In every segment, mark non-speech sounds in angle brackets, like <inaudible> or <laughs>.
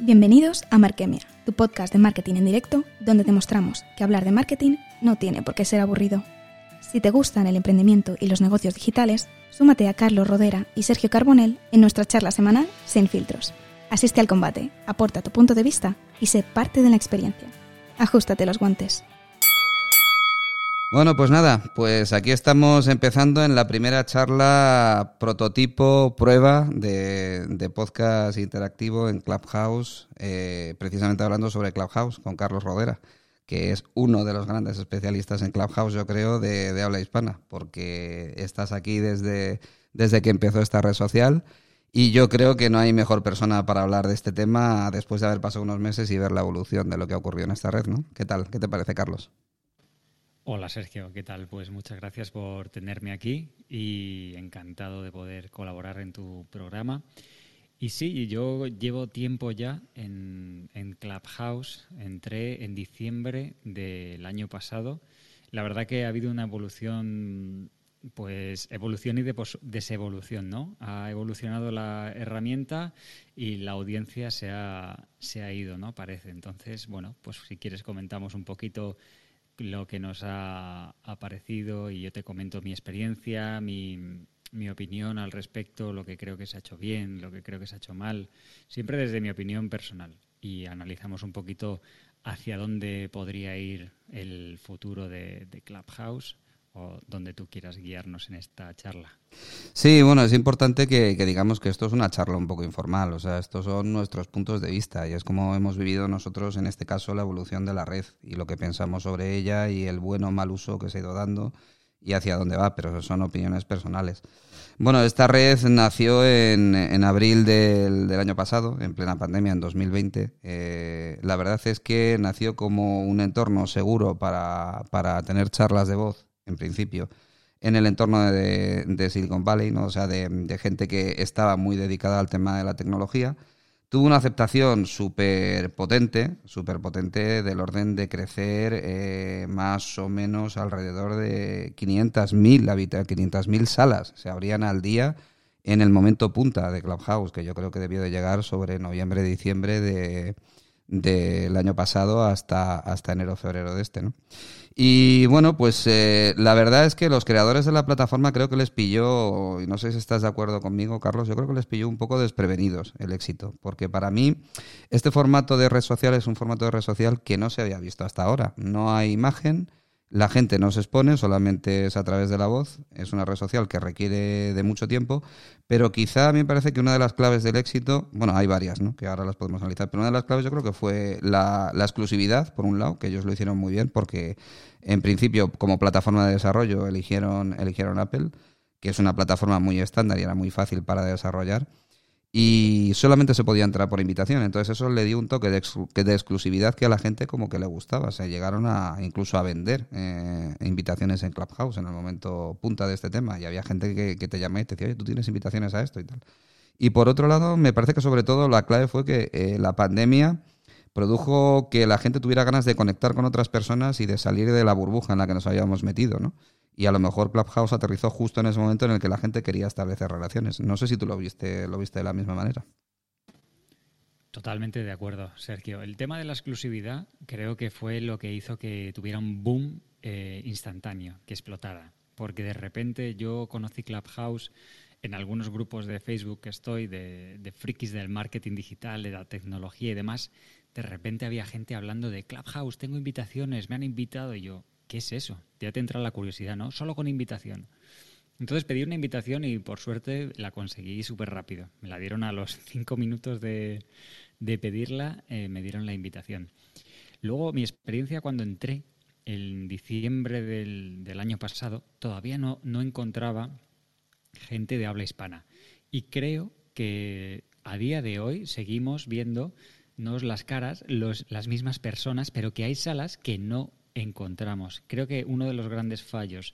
Bienvenidos a Markemia, tu podcast de marketing en directo, donde demostramos que hablar de marketing no tiene por qué ser aburrido. Si te gustan el emprendimiento y los negocios digitales, súmate a Carlos Rodera y Sergio Carbonell en nuestra charla semanal Sin Filtros. Asiste al combate, aporta tu punto de vista y sé parte de la experiencia. Ajustate los guantes. Bueno, pues nada, pues aquí estamos empezando en la primera charla prototipo, prueba de, podcast interactivo en Clubhouse, eh, precisamente hablando sobre Clubhouse con Carlos Rodera, que es uno de los grandes especialistas en Clubhouse, yo creo, de, de habla hispana, porque estás aquí desde, desde que empezó esta red social. Y yo creo que no hay mejor persona para hablar de este tema después de haber pasado unos meses y ver la evolución de lo que ha ocurrido en esta red, ¿no? ¿Qué tal? ¿Qué te parece, Carlos? Hola Sergio, ¿qué tal? Pues muchas gracias por tenerme aquí y encantado de poder colaborar en tu programa. Y sí, yo llevo tiempo ya en, Clubhouse, entré en diciembre del año pasado. La verdad que ha habido una evolución, pues evolución y desevolución, ¿no? Ha evolucionado la herramienta y la audiencia se ha, se ha ido, ¿no? Parece. Entonces, bueno, pues si quieres comentamos un poquito lo que nos ha, parecido y yo te comento mi experiencia, mi, mi opinión al respecto, lo que creo que se ha hecho bien, lo que creo que se ha hecho mal, siempre desde mi opinión personal. Y analizamos un poquito hacia dónde podría ir el futuro de, de Clubhouse donde tú quieras guiarnos en esta charla. Sí, bueno, es importante que, digamos que esto es una charla un poco informal, o sea, estos son nuestros puntos de vista y es como hemos vivido nosotros en este caso la evolución de la red y lo que pensamos sobre ella y el bueno o mal uso que se ha ido dando y hacia dónde va, pero son opiniones personales. Bueno, esta red nació en, en abril del, año pasado, en plena pandemia, en 2020. Eh, la verdad es que nació como un entorno seguro para, para tener charlas de voz en principio, en el entorno de, Silicon Valley, ¿no? o sea, de, gente que estaba muy dedicada al tema de la tecnología. Tuvo una aceptación súper potente, súper potente del orden de crecer eh, más o menos alrededor de 500.000 500.000 salas se abrían al día en el momento punta de Clubhouse, que yo creo que debió de llegar sobre noviembre, diciembre de, del año pasado hasta, hasta enero, febrero de este, ¿no? Y bueno, pues eh, la verdad es que los creadores de la plataforma creo que les pilló, y no sé si estás de acuerdo conmigo, Carlos, yo creo que les pilló un poco desprevenidos el éxito, porque para mí este formato de red social es un formato de red social que no se había visto hasta ahora. No hay imagen, la gente no se expone, solamente es a través de la voz. Es una red social que requiere de mucho tiempo, pero quizá a mí me parece que una de las claves del éxito, bueno, hay varias, ¿no? que ahora las podemos analizar, pero una de las claves yo creo que fue la, la exclusividad, por un lado, que ellos lo hicieron muy bien, porque en principio como plataforma de desarrollo eligieron, eligieron Apple, que es una plataforma muy estándar y era muy fácil para desarrollar y solamente se podía entrar por invitación. Entonces eso le dio un toque de, de exclusividad que a la gente como que le gustaba. Se llegaron a incluso a vender eh, invitaciones en Clubhouse en el momento punta de este tema. Y había gente que, te llamaba y te decía, oye, tú tienes invitaciones a esto y tal. Y por otro lado, me parece que sobre todo la clave fue que eh, la pandemia produjo que la gente tuviera ganas de conectar con otras personas y de salir de la burbuja en la que nos habíamos metido, ¿no? Y a lo mejor Clubhouse aterrizó justo en ese momento en el que la gente quería establecer relaciones. No sé si tú lo viste, lo viste de la misma manera. Totalmente de acuerdo, Sergio. El tema de la exclusividad creo que fue lo que hizo que tuviera un boom eh, instantáneo, que explotara. Porque de repente yo conocí Clubhouse en algunos grupos de Facebook que estoy, de, de frikis del marketing digital, de la tecnología y demás. De repente había gente hablando de Clubhouse, tengo invitaciones, me han invitado y yo, ¿qué es eso? Ya te entra la curiosidad, ¿no? Solo con invitación. Entonces pedí una invitación y por suerte la conseguí súper rápido. Me la dieron a los <laughs> cinco minutos de, pedirla, eh, me dieron la invitación. Luego mi experiencia cuando entré en diciembre del, año pasado, todavía no, no encontraba gente de habla hispana. Y creo que a día de hoy seguimos viendo las caras, las mismas personas, pero que hay salas que no encontramos. Creo que uno de los grandes fallos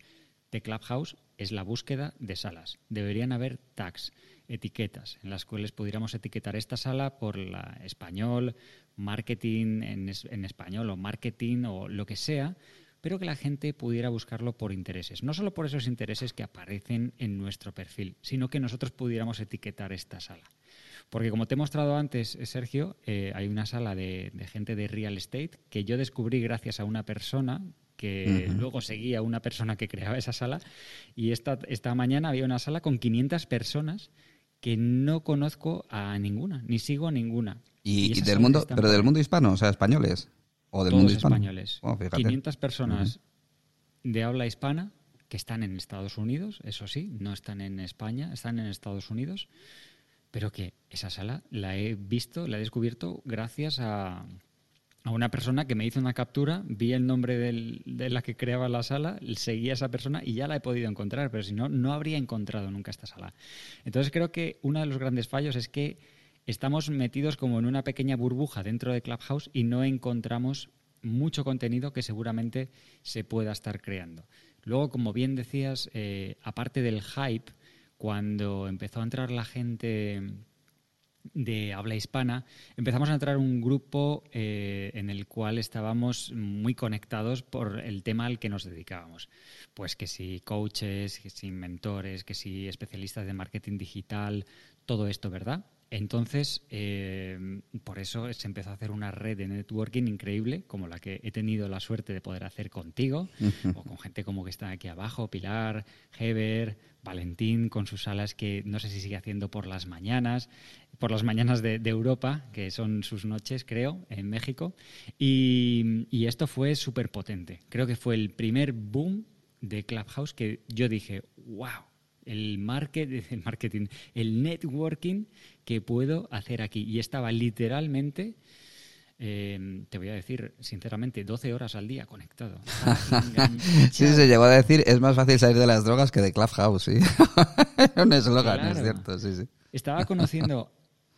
de Clubhouse es la búsqueda de salas. Deberían haber tags, etiquetas, en las cuales pudiéramos etiquetar esta sala por la español, marketing en, en español o marketing o lo que sea, pero que la gente pudiera buscarlo por intereses. No solo por esos intereses que aparecen en nuestro perfil, sino que nosotros pudiéramos etiquetar esta sala. Porque como te he mostrado antes, eh, Sergio, eh, hay una sala de, gente de real estate que yo descubrí gracias a una persona que luego seguía a una persona que creaba esa sala y esta, esta mañana había una sala con 500 personas que no conozco a ninguna, ni sigo a ninguna. ¿Y, del mundo, pero del mundo hispano, o sea, españoles? ¿O del mundo hispano? españoles. 500 personas de habla hispana que están en Estados Unidos, eso sí, no están en España, están en Estados Unidos, pero que esa sala la he visto, la he descubierto gracias a, a una persona que me hizo una captura, vi el nombre de la que creaba la sala, seguí a esa persona y ya la he podido encontrar, pero si no, no habría encontrado nunca esta sala. Entonces creo que uno de los grandes fallos es que estamos metidos como en una pequeña burbuja dentro de Clubhouse y no encontramos mucho contenido que seguramente se pueda estar creando. Luego, como bien decías, eh, aparte del hype, cuando empezó a entrar la gente de habla hispana, empezamos a entrar un grupo eh, en el cual estábamos muy conectados por el tema al que nos dedicábamos. Pues que si coaches, que si mentores, que si especialistas de marketing digital, todo esto, ¿verdad? Entonces, eh, por eso se empezó a hacer una red de networking increíble, como la que he tenido la suerte de poder hacer contigo, o con gente como que está aquí abajo, Pilar, Heber, Valentín, con sus salas que no sé si sigue haciendo por las mañanas, por las mañanas de, Europa, que son sus noches, creo, en México. Y, y esto fue súper potente. Creo que fue el primer boom de Clubhouse que yo dije, wow, el, <laughs> el marketing, el networking que puedo hacer aquí. Y estaba literalmente, eh, te voy a decir sinceramente, 12 horas al día conectado. <laughs> sí, se llegó a decir, es más fácil salir de las drogas que de Clubhouse, sí. <laughs> Un eslogan, es cierto, sí, sí. Estaba conociendo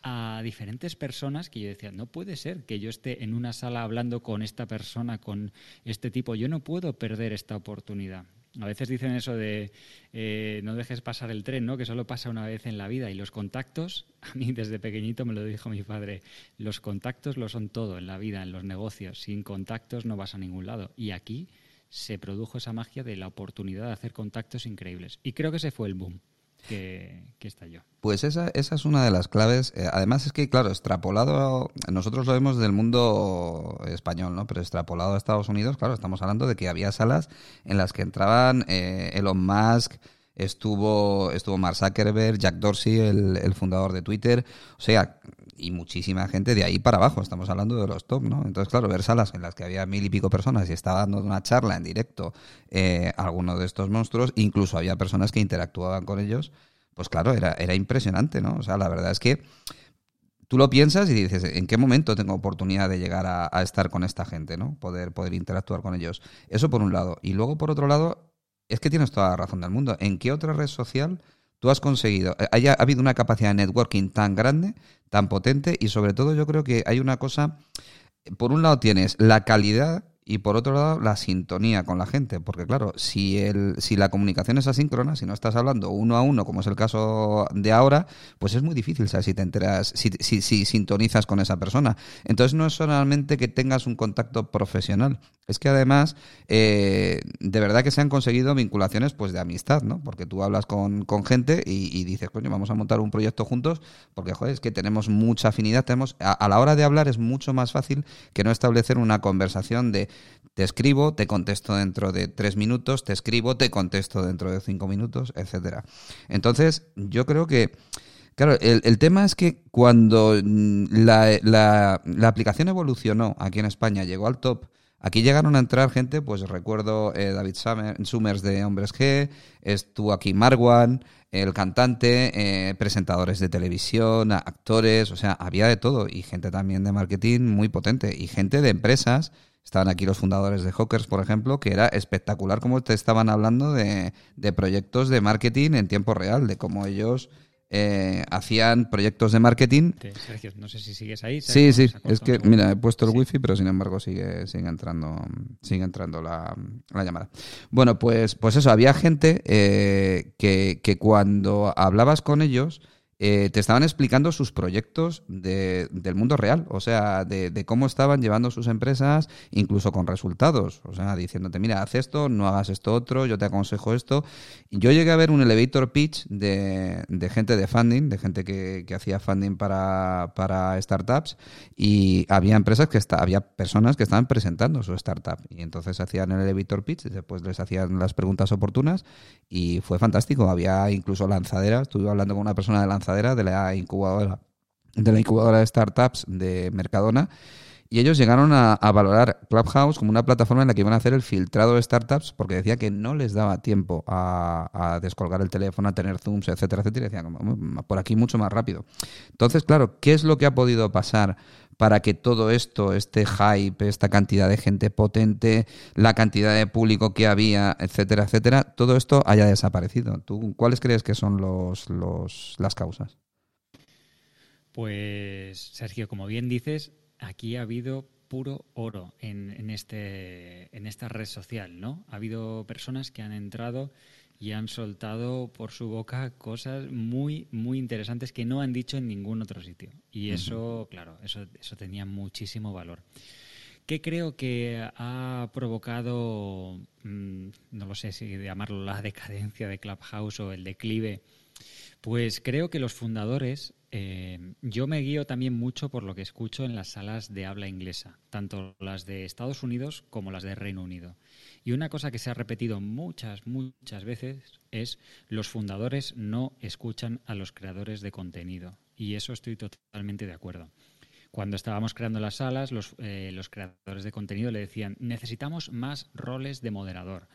a diferentes personas que yo decía, no puede ser que yo esté en una sala hablando con esta persona, con este tipo, yo no puedo perder esta oportunidad. A veces dicen eso de eh, no dejes pasar el tren, ¿no? que solo pasa una vez en la vida. Y los contactos, <laughs> a mí desde pequeñito me lo dijo mi padre, los contactos lo son todo en la vida, en los negocios. Sin contactos no vas a ningún lado. Y aquí se produjo esa magia de la oportunidad de hacer contactos increíbles. Y creo que ese fue el boom que, estalló. Pues esa, esa es una de las claves. Eh, además es que, claro, extrapolado, nosotros lo vemos del mundo español, ¿no? Pero extrapolado a Estados Unidos, claro, estamos hablando de que había salas en las que entraban eh, Elon Musk, estuvo, estuvo Mark Zuckerberg, Jack Dorsey, el, el, fundador de Twitter, o sea, y muchísima gente de ahí para abajo, estamos hablando de los top, ¿no? Entonces, claro, ver salas en las que había mil y pico personas y estaba dando una charla en directo eh, alguno de estos monstruos, incluso había personas que interactuaban con ellos, pues claro, era, era impresionante, ¿no? O sea, la verdad es que tú lo piensas y dices, ¿en qué momento tengo oportunidad de llegar a, a, estar con esta gente, ¿no? Poder, poder interactuar con ellos. Eso por un lado. Y luego, por otro lado, es que tienes toda la razón del mundo. ¿En qué otra red social tú has conseguido, eh, haya ha habido una capacidad de networking tan grande, tan potente y sobre todo yo creo que hay una cosa, por un lado tienes la calidad y por otro lado la sintonía con la gente, porque claro, si el si la comunicación es asíncrona, si no estás hablando uno a uno, como es el caso de ahora, pues es muy difícil saber si te enteras, si, si, si sintonizas con esa persona. Entonces no es solamente que tengas un contacto profesional, es que además eh, de verdad que se han conseguido vinculaciones pues de amistad, ¿no? Porque tú hablas con, con gente y, dices, coño, vamos a montar un proyecto juntos, porque joder, es que tenemos mucha afinidad, tenemos a la hora de hablar es mucho más fácil que no establecer una conversación de te escribo, te contesto dentro de tres minutos, te escribo, te contesto dentro de cinco minutos, etcétera. Entonces, yo creo que, claro, el, tema es que cuando la, la, aplicación evolucionó aquí en España, llegó al top, Aquí llegaron a entrar gente, pues recuerdo eh, David Summers de Hombres G, estuvo aquí Marwan, el cantante, eh, presentadores de televisión, actores, o sea, había de todo y gente también de marketing muy potente y gente de empresas. Estaban aquí los fundadores de Hawkers, por ejemplo, que era espectacular como te estaban hablando de, proyectos de marketing en tiempo real, de cómo ellos eh, hacían proyectos de marketing. Sergio, no sé si sigues ahí. Sí, sí, es que, mira, he puesto el wifi, pero sin embargo sigue, sigue entrando, sigue entrando la, llamada. Bueno, pues, pues eso, había gente eh, que, que cuando hablabas con ellos eh, te estaban explicando sus proyectos de, del mundo real, o sea, de, de, cómo estaban llevando sus empresas, incluso con resultados, o sea, diciéndote, mira, haz esto, no hagas esto otro, yo te aconsejo esto. Yo llegué a ver un elevator pitch de, de gente de funding, de gente que, que hacía funding para, para, startups, y había empresas que está, había personas que estaban presentando su startup, y entonces hacían el elevator pitch, y después les hacían las preguntas oportunas, y fue fantástico. Había incluso lanzaderas, estuve hablando con una persona de lanzaderas de la incubadora de la incubadora de startups de Mercadona y ellos llegaron a, valorar Clubhouse como una plataforma en la que iban a hacer el filtrado de startups porque decía que no les daba tiempo a, descolgar el teléfono, a tener zooms, etcétera, etcétera. Y decían, por aquí mucho más rápido. Entonces, claro, ¿qué es lo que ha podido pasar para que todo esto, este hype, esta cantidad de gente potente, la cantidad de público que había, etcétera, etcétera, todo esto haya desaparecido? ¿Tú cuáles crees que son los, los, las causas? Pues, Sergio, como bien dices, aquí ha habido puro oro en, este, en esta red social, ¿no? Ha habido personas que han entrado y han soltado por su boca cosas muy, muy interesantes que no han dicho en ningún otro sitio. Y eso, claro, eso, eso tenía muchísimo valor. ¿Qué creo que ha provocado, mm, no lo sé si llamarlo la <laughs> decadencia de Clubhouse o el declive? Pues creo que los fundadores eh, yo me guío también mucho por lo que escucho en las salas de habla inglesa, tanto las de Estados Unidos como las de Reino Unido. Y una cosa que se ha repetido muchas, muchas veces es los fundadores no escuchan a los creadores de contenido. Y eso estoy totalmente de acuerdo. Cuando estábamos creando las salas, los, eh, los, creadores de contenido le decían, necesitamos más roles de moderador.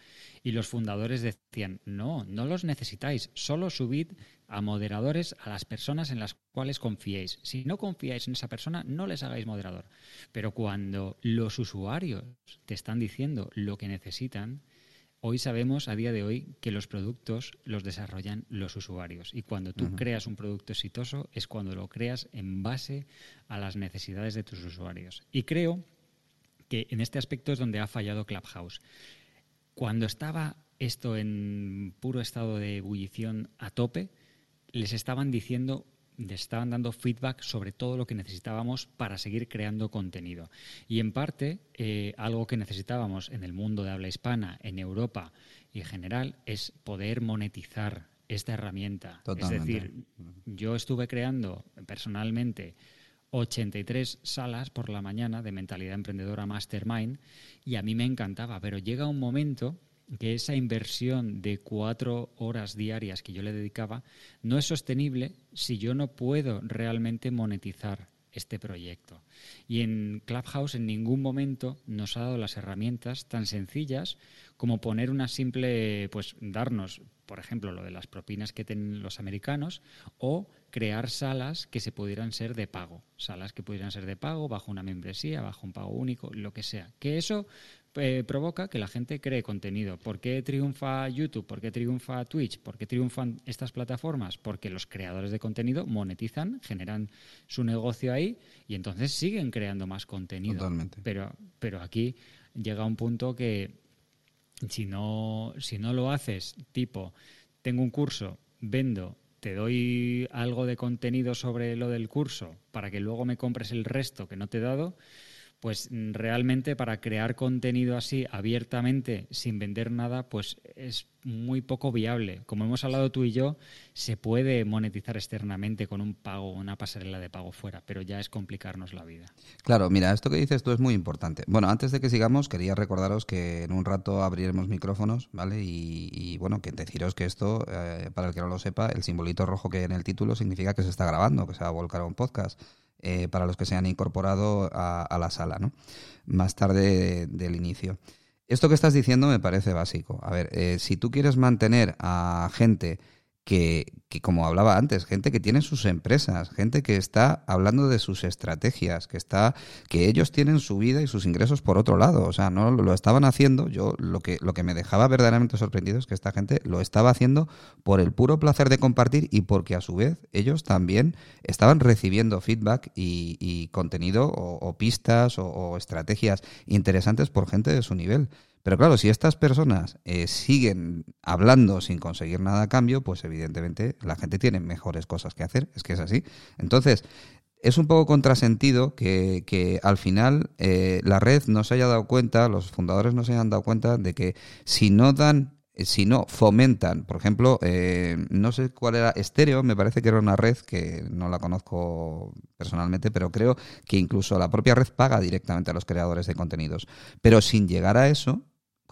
Y los fundadores decían, no, no los necesitáis, solo subid a moderadores a las personas en las cuales confiéis. Si no confiáis en esa persona, no les hagáis moderador. Pero cuando los usuarios te están diciendo lo que necesitan, Hoy sabemos, a día de hoy, que los productos los desarrollan los usuarios. Y cuando tú creas un producto exitoso es cuando lo creas en base a las necesidades de tus usuarios. Y creo que en este aspecto es donde ha fallado Clubhouse. Cuando estaba esto en puro estado de ebullición a tope, les estaban diciendo estaban dando feedback sobre todo lo que necesitábamos para seguir creando contenido. Y en parte, eh, algo que necesitábamos en el mundo de habla hispana, en Europa y en general, es poder monetizar esta herramienta. Es decir, yo estuve creando personalmente 83 salas por la mañana de mentalidad emprendedora Mastermind y a mí me encantaba, pero llega un momento que esa inversión de cuatro horas diarias que yo le dedicaba no es sostenible si yo no puedo realmente monetizar este proyecto. Y en Clubhouse en ningún momento nos ha dado las herramientas tan sencillas como poner una simple, pues darnos, por ejemplo, lo de las propinas que tienen los americanos o crear salas que se pudieran ser de pago, salas que pudieran ser de pago bajo una membresía, bajo un pago único, lo que sea. Que eso eh, provoca que la gente cree contenido. ¿Por qué triunfa YouTube? ¿Por qué triunfa Twitch? ¿Por qué triunfan estas plataformas? Porque los creadores de contenido monetizan, generan su negocio ahí y entonces siguen creando más contenido. Totalmente. Pero, pero aquí llega un punto que si no, si no lo haces, tipo, tengo un curso, vendo, te doy algo de contenido sobre lo del curso para que luego me compres el resto que no te he dado, pues realmente para crear contenido así abiertamente sin vender nada, pues es muy poco viable. Como hemos hablado tú y yo, se puede monetizar externamente con un pago, una pasarela de pago fuera, pero ya es complicarnos la vida. Claro, mira, esto que dices tú es muy importante. Bueno, antes de que sigamos, quería recordaros que en un rato abriremos micrófonos, ¿vale? Y, bueno, que deciros que esto, eh, para el que no lo sepa, el simbolito rojo que hay en el título significa que se está grabando, que se va a volcar a un podcast. Eh, para los que se han incorporado a, la sala, ¿no? Más tarde del inicio. Esto que estás diciendo me parece básico. A ver, eh, si tú quieres mantener a gente que, que, como hablaba antes, gente que tiene sus empresas, gente que está hablando de sus estrategias, que está, que ellos tienen su vida y sus ingresos por otro lado. O sea, no lo estaban haciendo. Yo lo que, lo que me dejaba verdaderamente sorprendido es que esta gente lo estaba haciendo por el puro placer de compartir y porque a su vez ellos también estaban recibiendo feedback y, contenido o, pistas o, o estrategias interesantes por gente de su nivel. Pero claro, si estas personas eh, siguen hablando sin conseguir nada a cambio, pues evidentemente la gente tiene mejores cosas que hacer, es que es así. Entonces, es un poco contrasentido que, que al final eh, la red no se haya dado cuenta, los fundadores no se hayan dado cuenta de que si no dan eh, si no fomentan, por ejemplo, eh, no sé cuál era, Estéreo, me parece que era una red que no la conozco personalmente, pero creo que incluso la propia red paga directamente a los creadores de contenidos. Pero sin llegar a eso,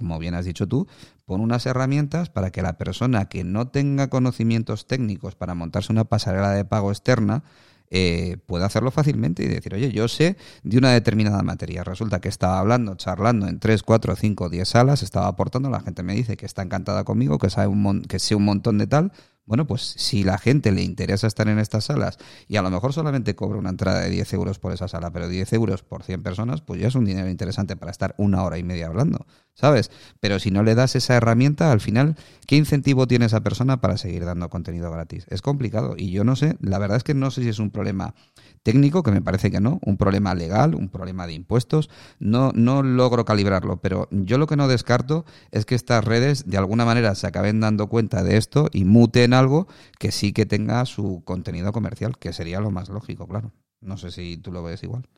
como bien has dicho tú, pon unas herramientas para que la persona que no tenga conocimientos técnicos para montarse una pasarela de pago externa, eh, hacerlo fácilmente y decir, oye, yo sé de una determinada materia. Resulta que estaba hablando, charlando en 3, 4, 5, 10 salas, estaba aportando, la gente me dice que está encantada conmigo, que sabe un que sé un montón de tal, bueno, pues si la gente le interesa estar en estas salas y a lo mejor solamente cobra una entrada de 10 euros por esa sala, pero 10 euros por 100 personas, pues ya es un dinero interesante para estar una hora y media hablando, ¿sabes? Pero si no le das esa herramienta, al final, ¿qué incentivo tiene esa persona para seguir dando contenido gratis? Es complicado y yo no sé, la verdad es que no sé si es un problema técnico, que me parece que no, un problema legal, un problema de impuestos, no, no logro calibrarlo, pero yo lo que no descarto es que estas redes de alguna manera se acaben dando cuenta de esto y muten algo que sí que tenga su contenido comercial, que sería lo más lógico, claro. No sé si tú lo ves igual.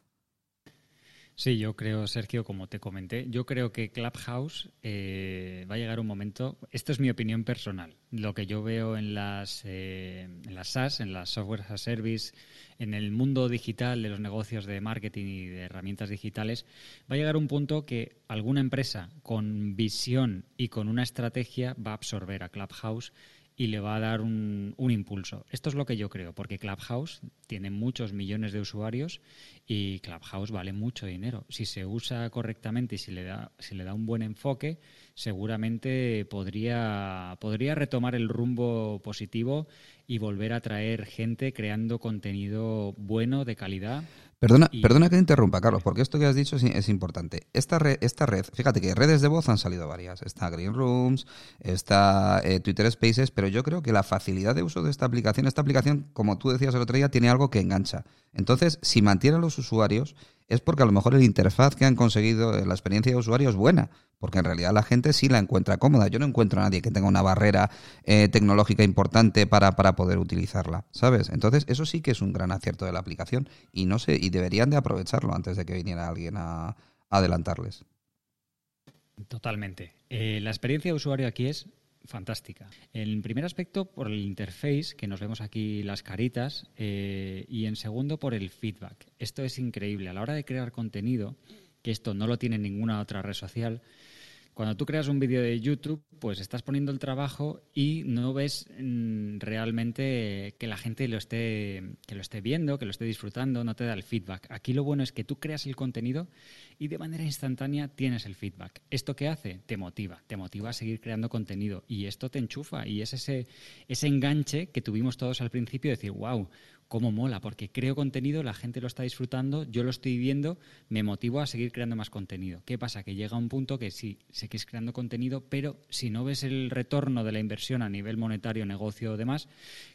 Sí, yo creo, Sergio, como te comenté, yo creo que Clubhouse eh, va a llegar un momento, esto es mi opinión personal, lo que yo veo en las, eh, en las SaaS, en las Software as Service, en el mundo digital de los negocios de marketing y de herramientas digitales, va a llegar un punto que alguna empresa con visión y con una estrategia va a absorber a Clubhouse y le va a dar un, un, impulso. Esto es lo que yo creo, porque Clubhouse tiene muchos millones de usuarios y Clubhouse vale mucho dinero. Si se usa correctamente y si le da, si le da un buen enfoque, seguramente podría, podría retomar el rumbo positivo y volver a traer gente creando contenido bueno, de calidad. Perdona, perdona que te interrumpa, Carlos, porque esto que has dicho es, importante. Esta red, esta red, fíjate que redes de voz han salido varias. Está Green Rooms, está eh, Twitter Spaces, pero yo creo que la facilidad de uso de esta aplicación, esta aplicación, como tú decías el otro día, tiene algo que engancha. Entonces, si mantiene a los usuarios, es porque a lo mejor el interfaz que han conseguido, eh, la experiencia de usuario es buena, porque en realidad la gente sí la encuentra cómoda. Yo no encuentro a nadie que tenga una barrera eh, tecnológica importante para, para, poder utilizarla, ¿sabes? Entonces, eso sí que es un gran acierto de la aplicación y no sé, y deberían de aprovecharlo antes de que viniera alguien a, adelantarles. Totalmente. Eh, la experiencia de usuario aquí es fantástica. En primer aspecto, por el interface, que nos vemos aquí las caritas, eh, y en segundo, por el feedback. Esto es increíble. A la hora de crear contenido, que esto no lo tiene ninguna otra red social, cuando tú creas un vídeo de YouTube, pues estás poniendo el trabajo y no ves mm, realmente que la gente lo esté, que lo esté viendo, que lo esté disfrutando, no te da el feedback. Aquí lo bueno es que tú creas el contenido y de manera instantánea tienes el feedback. ¿Esto qué hace? Te motiva, te motiva a seguir creando contenido y esto te enchufa y es ese, ese enganche que tuvimos todos al principio de decir, wow, cómo mola, porque creo contenido, la gente lo está disfrutando, yo lo estoy viendo, me motivo a seguir creando más contenido. ¿Qué pasa? Que llega un punto que sí, sé creando contenido, pero si no ves el retorno de la inversión a nivel monetario, negocio o demás,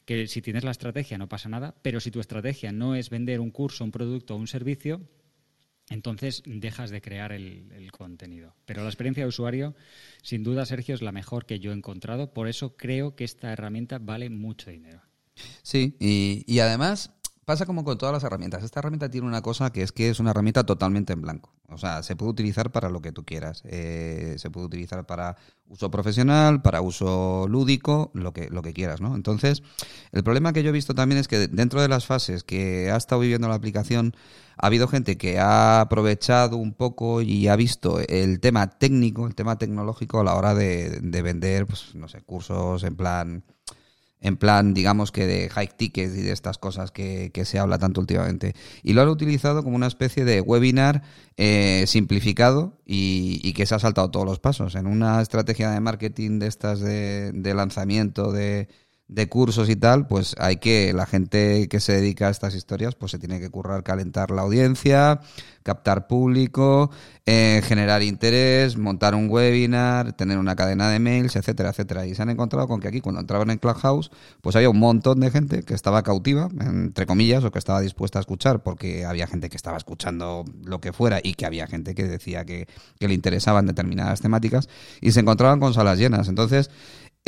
que si tienes la estrategia no pasa nada, pero si tu estrategia no es vender un curso, un producto o un servicio, entonces dejas de crear el, contenido. Pero la experiencia de usuario, sin duda, Sergio, es la mejor que yo he encontrado. Por eso creo que esta herramienta vale mucho dinero. Sí, y, y además pasa como con todas las herramientas. Esta herramienta tiene una cosa que es que es una herramienta totalmente en blanco. O sea, se puede utilizar para lo que tú quieras. Eh, se puede utilizar para uso profesional, para uso lúdico, lo que, lo que quieras, ¿no? Entonces, el problema que yo he visto también es que dentro de las fases que ha estado viviendo la aplicación, ha habido gente que ha aprovechado un poco y ha visto el tema técnico, el tema tecnológico a la hora de, de vender, pues, no sé, cursos en plan en plan, digamos que de high tickets y de estas cosas que, se habla tanto últimamente. Y lo han utilizado como una especie de webinar eh, simplificado y, que se ha saltado todos los pasos. En una estrategia de marketing de estas de, lanzamiento de, de cursos y tal, pues hay que, la gente que se dedica a estas historias, pues se tiene que currar, calentar la audiencia, captar público, eh, generar interés, montar un webinar, tener una cadena de mails, etcétera, etcétera. Y se han encontrado con que aquí, cuando entraban en Clubhouse, pues había un montón de gente que estaba cautiva, entre comillas, o que estaba dispuesta a escuchar, porque había gente que estaba escuchando lo que fuera y que había gente que decía que, que le interesaban determinadas temáticas, y se encontraban con salas llenas. Entonces,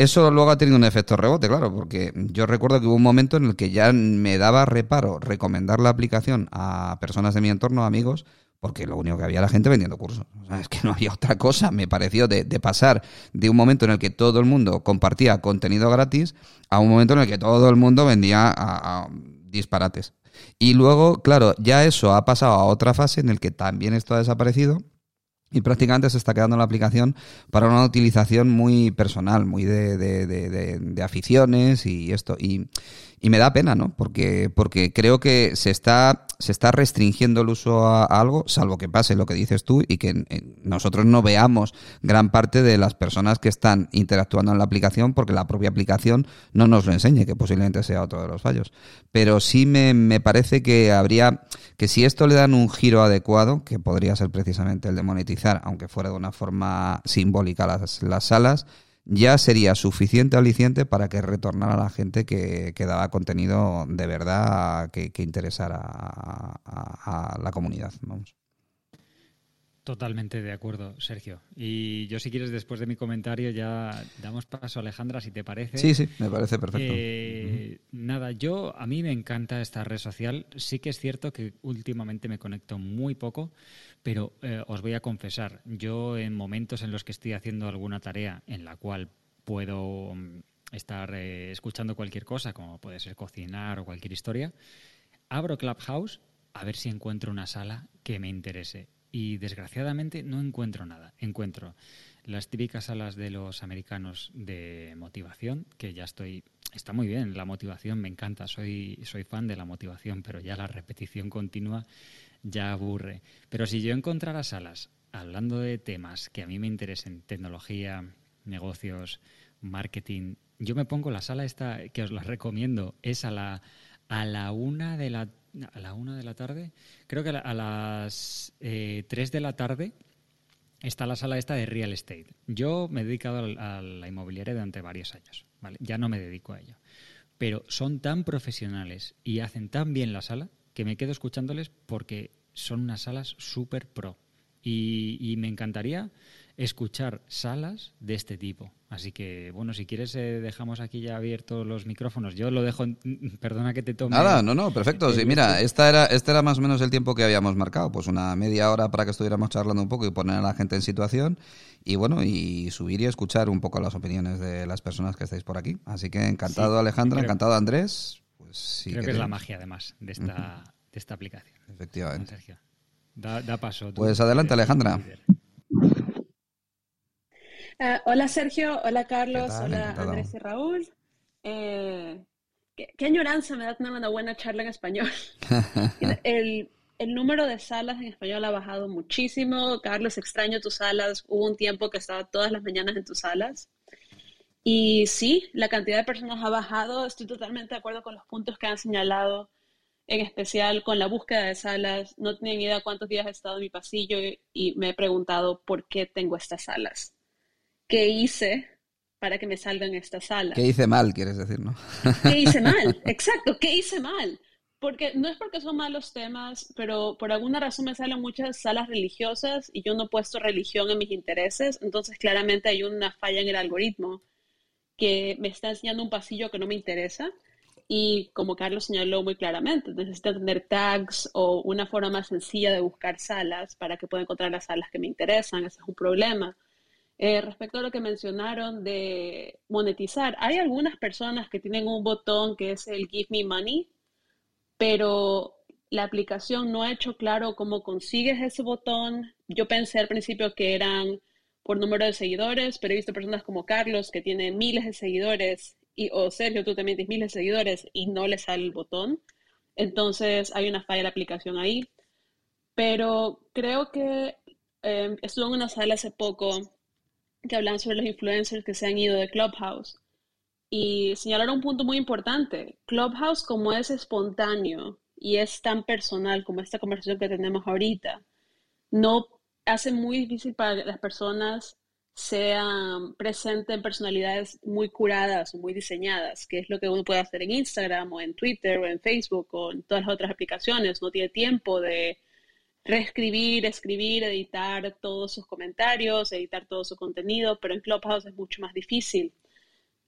eso luego ha tenido un efecto rebote, claro, porque yo recuerdo que hubo un momento en el que ya me daba reparo recomendar la aplicación a personas de mi entorno, amigos, porque lo único que había la gente vendiendo cursos. O sea, es que no había otra cosa. Me pareció de, pasar de un momento en el que todo el mundo compartía contenido gratis a un momento en el que todo el mundo vendía a disparates. Y luego, claro, ya eso ha pasado a otra fase en el que también esto ha desaparecido y prácticamente se está quedando la aplicación para una utilización muy personal, muy de, de, de, de aficiones y esto. Y, y me da pena, ¿no? Porque, porque creo que se está, se está restringiendo el uso a, algo, salvo que pase lo que dices tú y que nosotros no veamos gran parte de las personas que están interactuando en la aplicación porque la propia aplicación no nos lo enseñe, que posiblemente sea otro de los fallos. Pero sí me, me parece que habría, que si esto le dan un giro adecuado, que podría ser precisamente el de monetizar, aunque fuera de una forma simbólica las, las salas, ya sería suficiente aliciente para que retornara la gente que, que daba contenido de verdad que, interesara a, la comunidad. Vamos. Totalmente de acuerdo, Sergio. Y yo, si quieres, después de mi comentario, ya damos paso a Alejandra, si te parece. Sí, sí, me parece perfecto. Eh, nada, yo, a mí me encanta esta red social. Sí que es cierto que últimamente me conecto muy poco, pero eh, os voy a confesar, yo en momentos en los que estoy haciendo alguna tarea en la cual puedo mm, estar eh, escuchando cualquier cosa, como puede ser cocinar o cualquier historia, abro Clubhouse a ver si encuentro una sala que me interese. Y desgraciadamente no encuentro nada. Encuentro las típicas salas de los americanos de motivación, que ya estoy. Está muy bien, la motivación me encanta, soy, soy fan de la motivación, pero ya la repetición continua ya aburre. Pero si yo encontrara salas hablando de temas que a mí me interesen, tecnología, negocios, marketing, yo me pongo la sala esta que os la recomiendo, es a la, a la una de la a la una de la tarde, creo que a, las eh, tres de la tarde está la sala esta de real estate. Yo me he dedicado a la inmobiliaria durante varios años, ¿vale? Ya no me dedico a ello. Pero son tan profesionales y hacen tan bien la sala que me quedo escuchándoles porque son unas salas súper pro. Y, me encantaría escuchar salas de este tipo. Así que, bueno, si quieres, eh, dejamos aquí ya abiertos los micrófonos. Yo lo dejo, <laughs> perdona que te tome. Nada, no, no, perfecto. Sí, mira, esta era, este era más o menos el tiempo que habíamos marcado, pues una media hora para que estuviéramos charlando un poco y poner a la gente en situación. Y bueno, y subir y escuchar un poco las opiniones de las personas que estáis por aquí. Así que encantado, Alejandra, encantado, Andrés. Pues, creo que es la magia, además, de esta, de esta aplicación. Efectivamente. Da, paso. Pues adelante, Alejandra. Eh, hola Sergio, hola Carlos, hola Andrés y Raúl. Eh, qué, añoranza me da tener una buena charla en español. <laughs> el, el, número de salas en español ha bajado muchísimo. Carlos, extraño tus salas. Hubo un tiempo que estaba todas las mañanas en tus salas. Y sí, la cantidad de personas ha bajado. Estoy totalmente de acuerdo con los puntos que han señalado en especial con la búsqueda de salas. No tenía ni idea cuántos días he estado en mi pasillo y, me he preguntado por qué tengo estas salas. ¿Qué hice para que me salgan estas salas? ¿Qué hice mal, quieres decir, no? ¿Qué hice mal? <laughs> Exacto, ¿qué hice mal? Porque no es porque son malos temas, pero por alguna razón me salen muchas salas religiosas y yo no he puesto religión en mis intereses, entonces claramente hay una falla en el algoritmo que me está enseñando un pasillo que no me interesa y como Carlos señaló muy claramente, necesito tener tags o una forma más sencilla de buscar salas para que pueda encontrar las salas que me interesan. Ese es un problema. Eh, respecto a lo que mencionaron de monetizar, hay algunas personas que tienen un botón que es el Give Me Money, pero la aplicación no ha hecho claro cómo consigues ese botón. Yo pensé al principio que eran por número de seguidores, pero he visto personas como Carlos que tiene miles de seguidores y, o Sergio, tú también tienes miles de seguidores y no le sale el botón. Entonces hay una falla de la aplicación ahí. Pero creo que eh, estuve en una sala hace poco que hablan sobre los influencers que se han ido de Clubhouse. y señalaron un punto muy importante. Clubhouse, como es espontáneo y es tan personal como esta conversación que tenemos ahorita, no hace muy difícil para las personas sean presenten personalidades muy curadas o muy diseñadas, que es lo que uno puede hacer en Instagram o en Twitter o en Facebook o en todas las otras aplicaciones. No tiene tiempo de reescribir, escribir, editar todos sus comentarios, editar todo su contenido, pero en Clubhouse es mucho más difícil.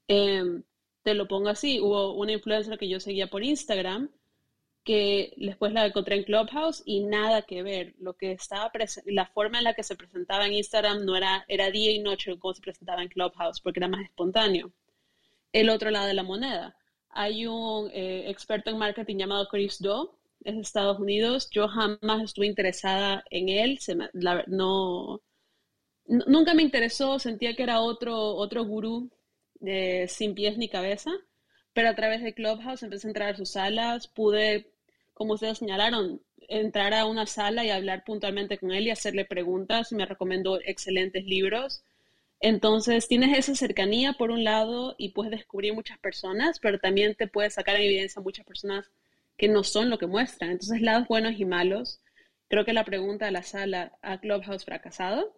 Em, te lo pongo así, hubo una influencer que yo seguía por Instagram que después la encontré en Clubhouse y nada que ver. Lo que estaba la forma en la que se presentaba en Instagram no era, era día y noche como se presentaba en Clubhouse, porque era más espontáneo. El otro lado de la moneda. Hay un eh, experto en marketing llamado Chris Do, es de Estados Unidos. Yo jamás estuve interesada en él. no, nunca me interesó, sentía que era otro, otro gurú eh, sin pies ni cabeza pero a través de Clubhouse empecé a entrar a sus salas, pude, como ustedes señalaron, entrar a una sala y hablar puntualmente con él y hacerle preguntas. Me recomendó excelentes libros. Entonces, tienes esa cercanía por un lado y puedes descubrir muchas personas, pero también te puedes sacar en evidencia muchas personas que no son lo que muestran. Entonces, lados buenos y malos. Creo que la pregunta de la sala a Clubhouse fracasado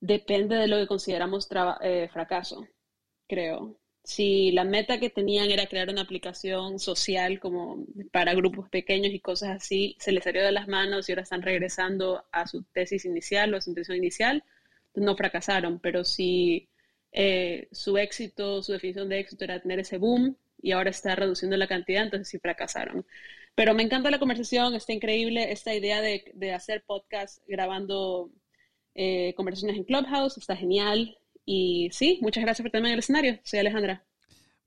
depende de lo que consideramos eh, fracaso, creo si la meta que tenían era crear una aplicación social como para grupos pequeños y cosas así, se les salió de las manos y ahora están regresando a su tesis inicial o a su intención inicial, pues no fracasaron, pero si eh, su éxito, su definición de éxito era tener ese boom y ahora está reduciendo la cantidad, entonces sí fracasaron. Pero me encanta la conversación, está increíble esta idea de, hacer podcast grabando eh, conversaciones en Clubhouse, está genial. Y sí, muchas gracias por tenerme en el escenario. Soy Alejandra.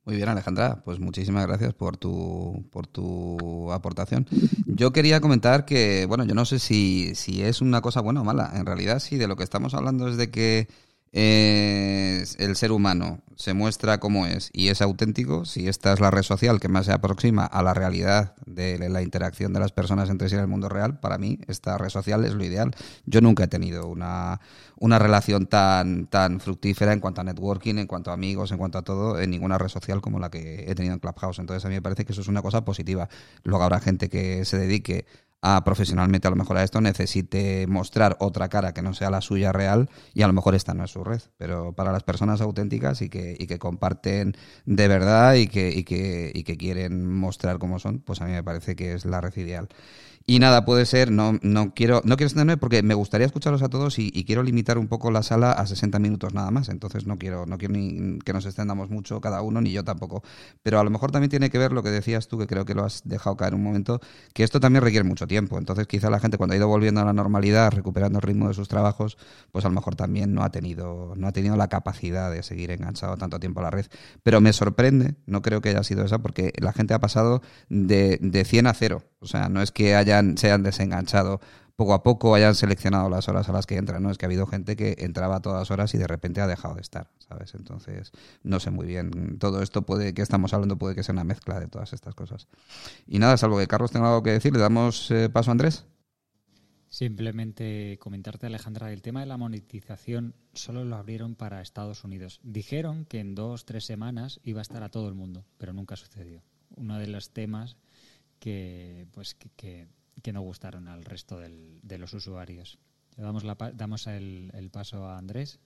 Muy bien, Alejandra, pues muchísimas gracias por tu, por tu aportación. Yo quería comentar que, bueno, yo no sé si, si es una cosa buena o mala. En realidad, sí, de lo que estamos hablando es de que el ser humano se muestra como es y es auténtico, si esta es la red social que más se aproxima a la realidad de la interacción de las personas entre sí en el mundo real, para mí esta red social es lo ideal. Yo nunca he tenido una, una relación tan, tan fructífera en cuanto a networking, en cuanto a amigos, en cuanto a todo, en ninguna red social como la que he tenido en Clubhouse. Entonces a mí me parece que eso es una cosa positiva. Luego habrá gente que se dedique a profesionalmente a lo mejor a esto necesite mostrar otra cara que no sea la suya real y a lo mejor esta no es su red. Pero para las personas auténticas y que, y que comparten de verdad y que, y que, y que quieren mostrar cómo son, pues a mí me parece que es la red ideal. Y nada, puede ser, no, no quiero no quiero extenderme porque me gustaría escucharlos a todos y, quiero limitar un poco la sala a 60 minutos nada más. Entonces no quiero no quiero ni que nos extendamos mucho cada uno, ni yo tampoco. Pero a lo mejor también tiene que ver lo que decías tú, que creo que lo has dejado caer un momento, que esto también requiere mucho tiempo. Entonces quizá la gente cuando ha ido volviendo a la normalidad, recuperando el ritmo de sus trabajos, pues a lo mejor también no ha tenido, no ha tenido la capacidad de seguir enganchado tanto tiempo a la red. Pero me sorprende, no creo que haya sido esa, porque la gente ha pasado de, de 100 a 0. O sea, no es que hayan, se hayan desenganchado poco a poco, hayan seleccionado las horas a las que entran, ¿no? Es que ha habido gente que entraba a todas horas y de repente ha dejado de estar, ¿sabes? Entonces, no sé muy bien. Todo esto puede, que estamos hablando, puede que sea una mezcla de todas estas cosas. Y nada, salvo que Carlos tenga algo que decir, ¿le damos eh, paso a Andrés? Simplemente comentarte, Alejandra, el tema de la monetización solo lo abrieron para Estados Unidos. Dijeron que en dos, tres semanas iba a estar a todo el mundo, pero nunca sucedió. Uno de los temas que, pues, que, que, no gustaron al resto del, de los usuarios. Damos, la, damos el, el paso a Andrés.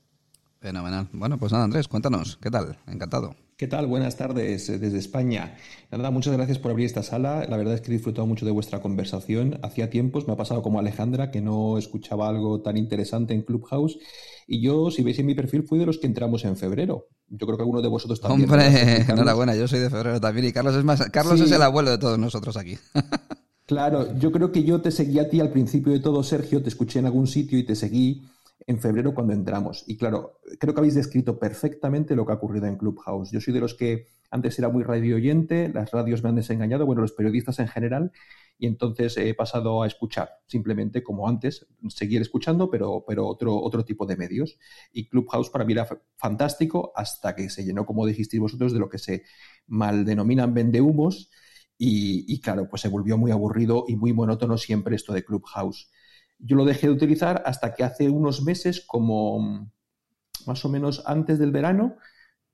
Fenomenal. Bueno, pues nada, Andrés, cuéntanos, ¿qué tal? Encantado. ¿Qué tal? Buenas tardes eh, desde España. Nada, muchas gracias por abrir esta sala. La verdad es que he disfrutado mucho de vuestra conversación. Hacía tiempos, me ha pasado como Alejandra, que no escuchaba algo tan interesante en Clubhouse. Y yo, si veis en mi perfil, fui de los que entramos en febrero. Yo creo que alguno de vosotros también. Hombre, <laughs> enhorabuena, yo soy de febrero también. Y Carlos es más, Carlos es el abuelo de todos nosotros aquí. <laughs> claro, yo creo que yo te seguí a ti al principio de todo, Sergio, te escuché en algún sitio y te seguí en febrero cuando entramos. Y claro, creo que habéis descrito perfectamente lo que ha ocurrido en Clubhouse. Yo soy de los que antes era muy radio oyente, las radios me han desengañado, bueno, los periodistas en general, y entonces he pasado a escuchar, simplemente como antes, seguir escuchando, pero, pero otro, otro tipo de medios. Y Clubhouse para mí era fantástico hasta que se llenó, como dijisteis vosotros, de lo que se mal denominan vendehumos. Y, claro, pues se volvió muy aburrido y muy monótono siempre esto de Clubhouse. Yo lo dejé de utilizar hasta que hace unos meses, como más o menos antes del verano,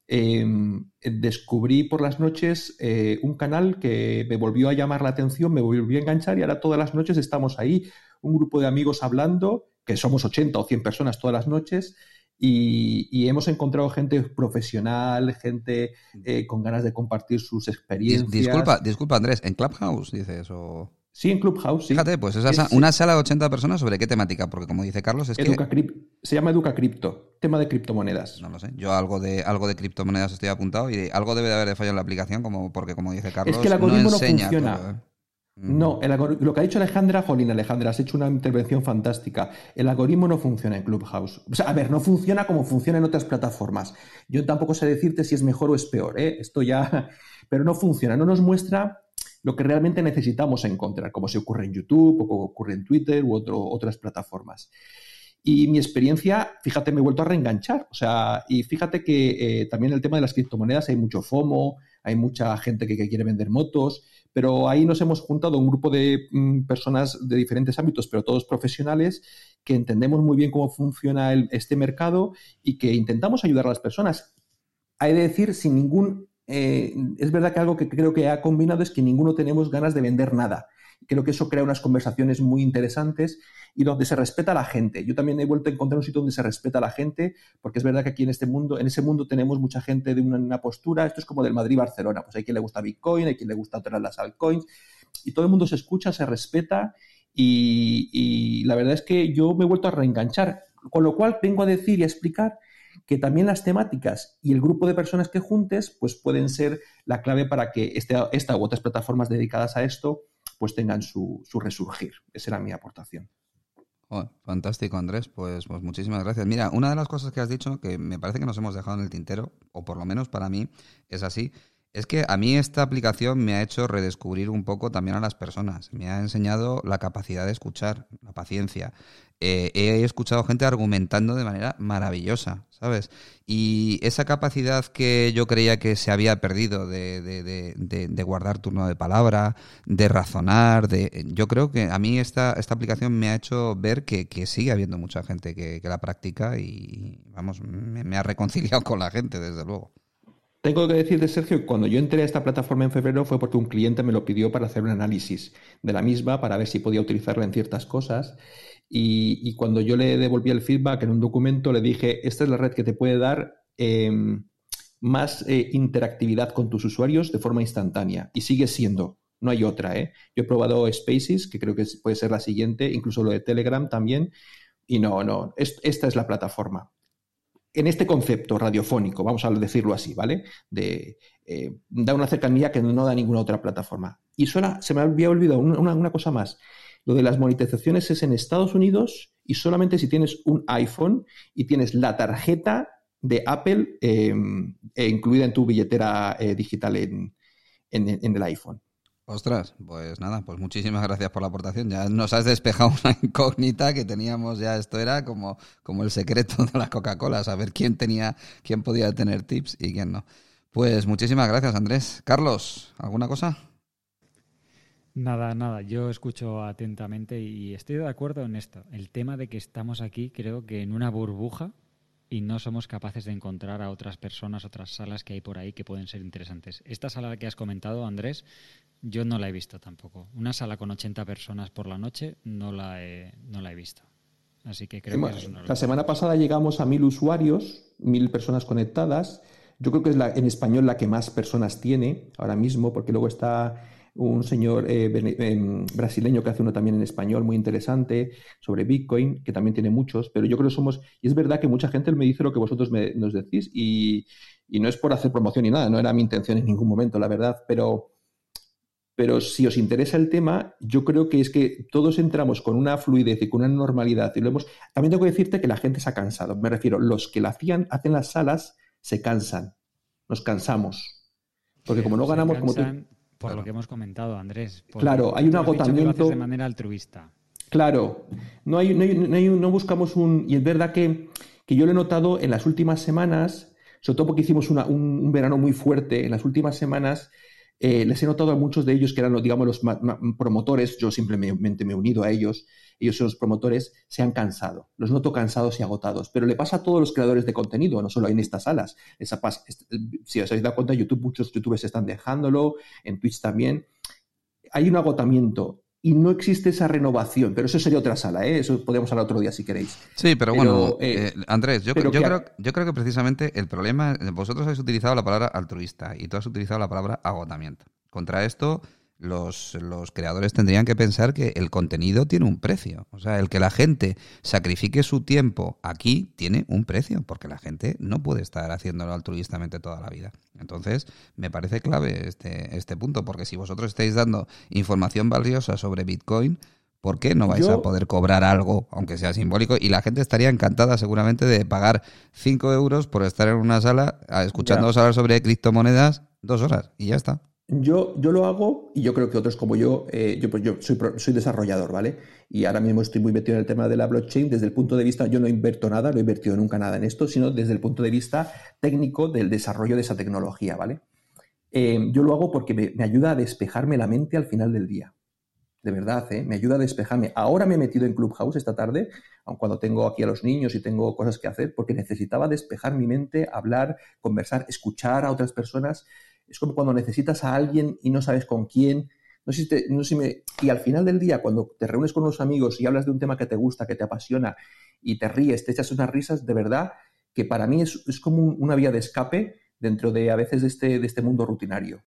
em, descubrí por las noches eh, un canal que me volvió a llamar la atención, me volvió a enganchar y ahora todas las noches estamos ahí, un grupo de amigos hablando, que somos 80 o 100 personas todas las noches, y, hemos encontrado gente profesional, gente eh, con ganas de compartir sus experiencias. Disculpa, disculpa Andrés, ¿en Clubhouse dices o...? Sí, en Clubhouse, sí. Fíjate, pues esa, una sala de 80 personas sobre qué temática, porque como dice Carlos, es que... Se llama Educa Cripto, tema de criptomonedas. No lo sé, yo algo de algo de criptomonedas estoy apuntado y algo debe de haber de fallo en la aplicación, como porque como dice Carlos, es que el algoritmo no, funciona. ¿eh? No, lo que ha dicho Alejandra, Jolín, Alejandra, has hecho una intervención fantástica. El algoritmo no funciona en Clubhouse. O sea, a ver, no funciona como funciona en otras plataformas. Yo tampoco sé decirte si es mejor o es peor, ¿eh? Esto ya. <laughs> Pero no funciona, no nos muestra lo que realmente necesitamos encontrar, como se ocurre en YouTube o ocurre en Twitter u otras plataformas. Y mi experiencia, fíjate, me he vuelto a reenganchar. O sea, y fíjate que eh, también el tema de las criptomonedas hay mucho FOMO, hay mucha gente que, quiere vender motos, pero ahí nos hemos juntado un grupo de mm, personas de diferentes ámbitos, pero todos profesionales, que entendemos muy bien cómo funciona este mercado y que intentamos ayudar a las personas. Hay de decir, sin ningún eh, es verdad que algo que creo que ha combinado es que ninguno tenemos ganas de vender nada. Creo que eso crea unas conversaciones muy interesantes y donde se respeta a la gente. Yo también he vuelto a encontrar un sitio donde se respeta a la gente, porque es verdad que aquí en este mundo, en ese mundo tenemos mucha gente de una, postura, esto es como del Madrid-Barcelona, pues hay quien le gusta Bitcoin, hay quien le gusta otras las altcoins, y todo el mundo se escucha, se respeta, y, y la verdad es que yo me he vuelto a reenganchar, con lo cual vengo a decir y a explicar que también las temáticas y el grupo de personas que juntes pues pueden ser la clave para que este, esta u otras plataformas dedicadas a esto pues tengan su, resurgir. Esa era mi aportación. Oh, fantástico, Andrés. Pues, pues muchísimas gracias. Mira, una de las cosas que has dicho que me parece que nos hemos dejado en el tintero, o por lo menos para mí es así, es que a mí esta aplicación me ha hecho redescubrir un poco también a las personas. Me ha enseñado la capacidad de escuchar, la paciencia. Eh, he escuchado gente argumentando de manera maravillosa, ¿sabes? Y esa capacidad que yo creía que se había perdido de, de, guardar turno de palabra, de razonar, de, yo creo que a mí esta, esta aplicación me ha hecho ver que, sigue habiendo mucha gente que, la practica y, vamos, me ha reconciliado con la gente, desde luego. Tengo que decir de Sergio que cuando yo entré a esta plataforma en febrero fue porque un cliente me lo pidió para hacer un análisis de la misma, para ver si podía utilizarla en ciertas cosas. Y, cuando yo le devolví el feedback en un documento, le dije, esta es la red que te puede dar em, más eh, interactividad con tus usuarios de forma instantánea. Y sigue siendo, no hay otra. ¿eh? Yo he probado Spaces, que creo que puede ser la siguiente, incluso lo de Telegram también. Y no, no, esta es la plataforma en este concepto radiofónico, vamos a decirlo así, ¿vale? De, eh, da una cercanía que no da ninguna otra plataforma. Y suena, se me había olvidado una, cosa más. Lo de las monetizaciones es en Estados Unidos y solamente si tienes un iPhone y tienes la tarjeta de Apple em, e incluida en tu billetera eh, digital en, el iPhone. Ostras, pues nada, pues muchísimas gracias por la aportación. Ya nos has despejado <laughs> una incógnita que teníamos ya. Esto era como, como el secreto de la Coca-Cola, saber quién tenía, quién podía tener tips y quién no. Pues muchísimas gracias, Andrés. Carlos, ¿alguna cosa? Nada, nada, yo escucho atentamente y estoy de acuerdo en esto. El tema de que estamos aquí, creo que en una burbuja y no somos capaces de encontrar a otras personas, otras salas que hay por ahí que pueden ser interesantes. Esta sala que has comentado, Andrés, yo no la he visto tampoco. Una sala con 80 personas por la noche no la he, no la he visto. Así que creo que es La semana pasada llegamos a mil usuarios, mil personas conectadas. Yo creo que es la, en español la que más personas tiene ahora mismo, porque luego está un señor eh, em, brasileño que hace uno también en español muy interesante sobre Bitcoin, que también tiene muchos, pero yo creo que somos, y es verdad que mucha gente me dice lo que vosotros me, nos decís, y, y no es por hacer promoción ni nada, no era mi intención en ningún momento, la verdad, pero pero si os interesa el tema, yo creo que es que todos entramos con una fluidez y con una normalidad. Y lo hemos... También tengo que decirte que la gente se ha cansado. Me refiero, los que la hacían, hacen las salas, se cansan. Nos cansamos. Porque como no ganamos... como Por lo que hemos comentado, Andrés. Claro, hay un agotamiento. de manera altruista. Claro, no, hay, no, buscamos un. Y es verdad que, yo lo he notado en las últimas semanas, sobre todo porque hicimos un, un verano muy fuerte, en las últimas semanas eh, les he notado a muchos de ellos que eran, digamos, los promotores, yo simplemente me he unido a ellos, ellos son los promotores, se han cansado. Los noto cansados y agotados. Pero le pasa a todos los creadores de contenido, no solo en estas salas. si os habéis dado cuenta, en YouTube muchos youtubers están dejándolo, en Twitch también. Hay un agotamiento y no existe esa renovación. Pero eso sería otra sala, ¿eh? eso podemos hablar otro día si queréis. Sí, pero, bueno, eh, eh, Andrés, yo, creo, yo creo que precisamente el problema, vosotros habéis utilizado la palabra altruista y tú has utilizado la palabra agotamiento. Contra esto, los, los, creadores tendrían que pensar que el contenido tiene un precio. O sea, el que la gente sacrifique su tiempo aquí tiene un precio, porque la gente no puede estar haciéndolo altruistamente toda la vida. Entonces, me parece clave este, este punto, porque si vosotros estáis dando información valiosa sobre Bitcoin, ¿por qué no vais a poder cobrar algo, aunque sea simbólico? Y la gente estaría encantada seguramente de pagar 5 euros por estar en una sala escuchando hablar sobre criptomonedas dos horas y ya está. Yo, yo lo hago y yo creo que otros como yo, eh, yo, pues yo soy, soy, desarrollador, ¿vale? Y ahora mismo estoy muy metido en el tema de la blockchain. Desde el punto de vista, yo no invierto nada, no he invertido nunca nada en esto, sino desde el punto de vista técnico del desarrollo de esa tecnología, ¿vale? Eh, yo lo hago porque me, ayuda a despejarme la mente al final del día. De verdad, ¿eh? me ayuda a despejarme. Ahora me he metido en Clubhouse esta tarde, aun cuando tengo aquí a los niños y tengo cosas que hacer, porque necesitaba despejar mi mente, hablar, conversar, escuchar a otras personas es como cuando necesitas a alguien y no sabes con quién. No sé si no sé y al final del día, cuando te reúnes con unos amigos y hablas de un tema que te gusta, que te apasiona y te ríes, te echas unas risas, de verdad que para mí es, como una vía de escape dentro de a veces de este, de este mundo rutinario.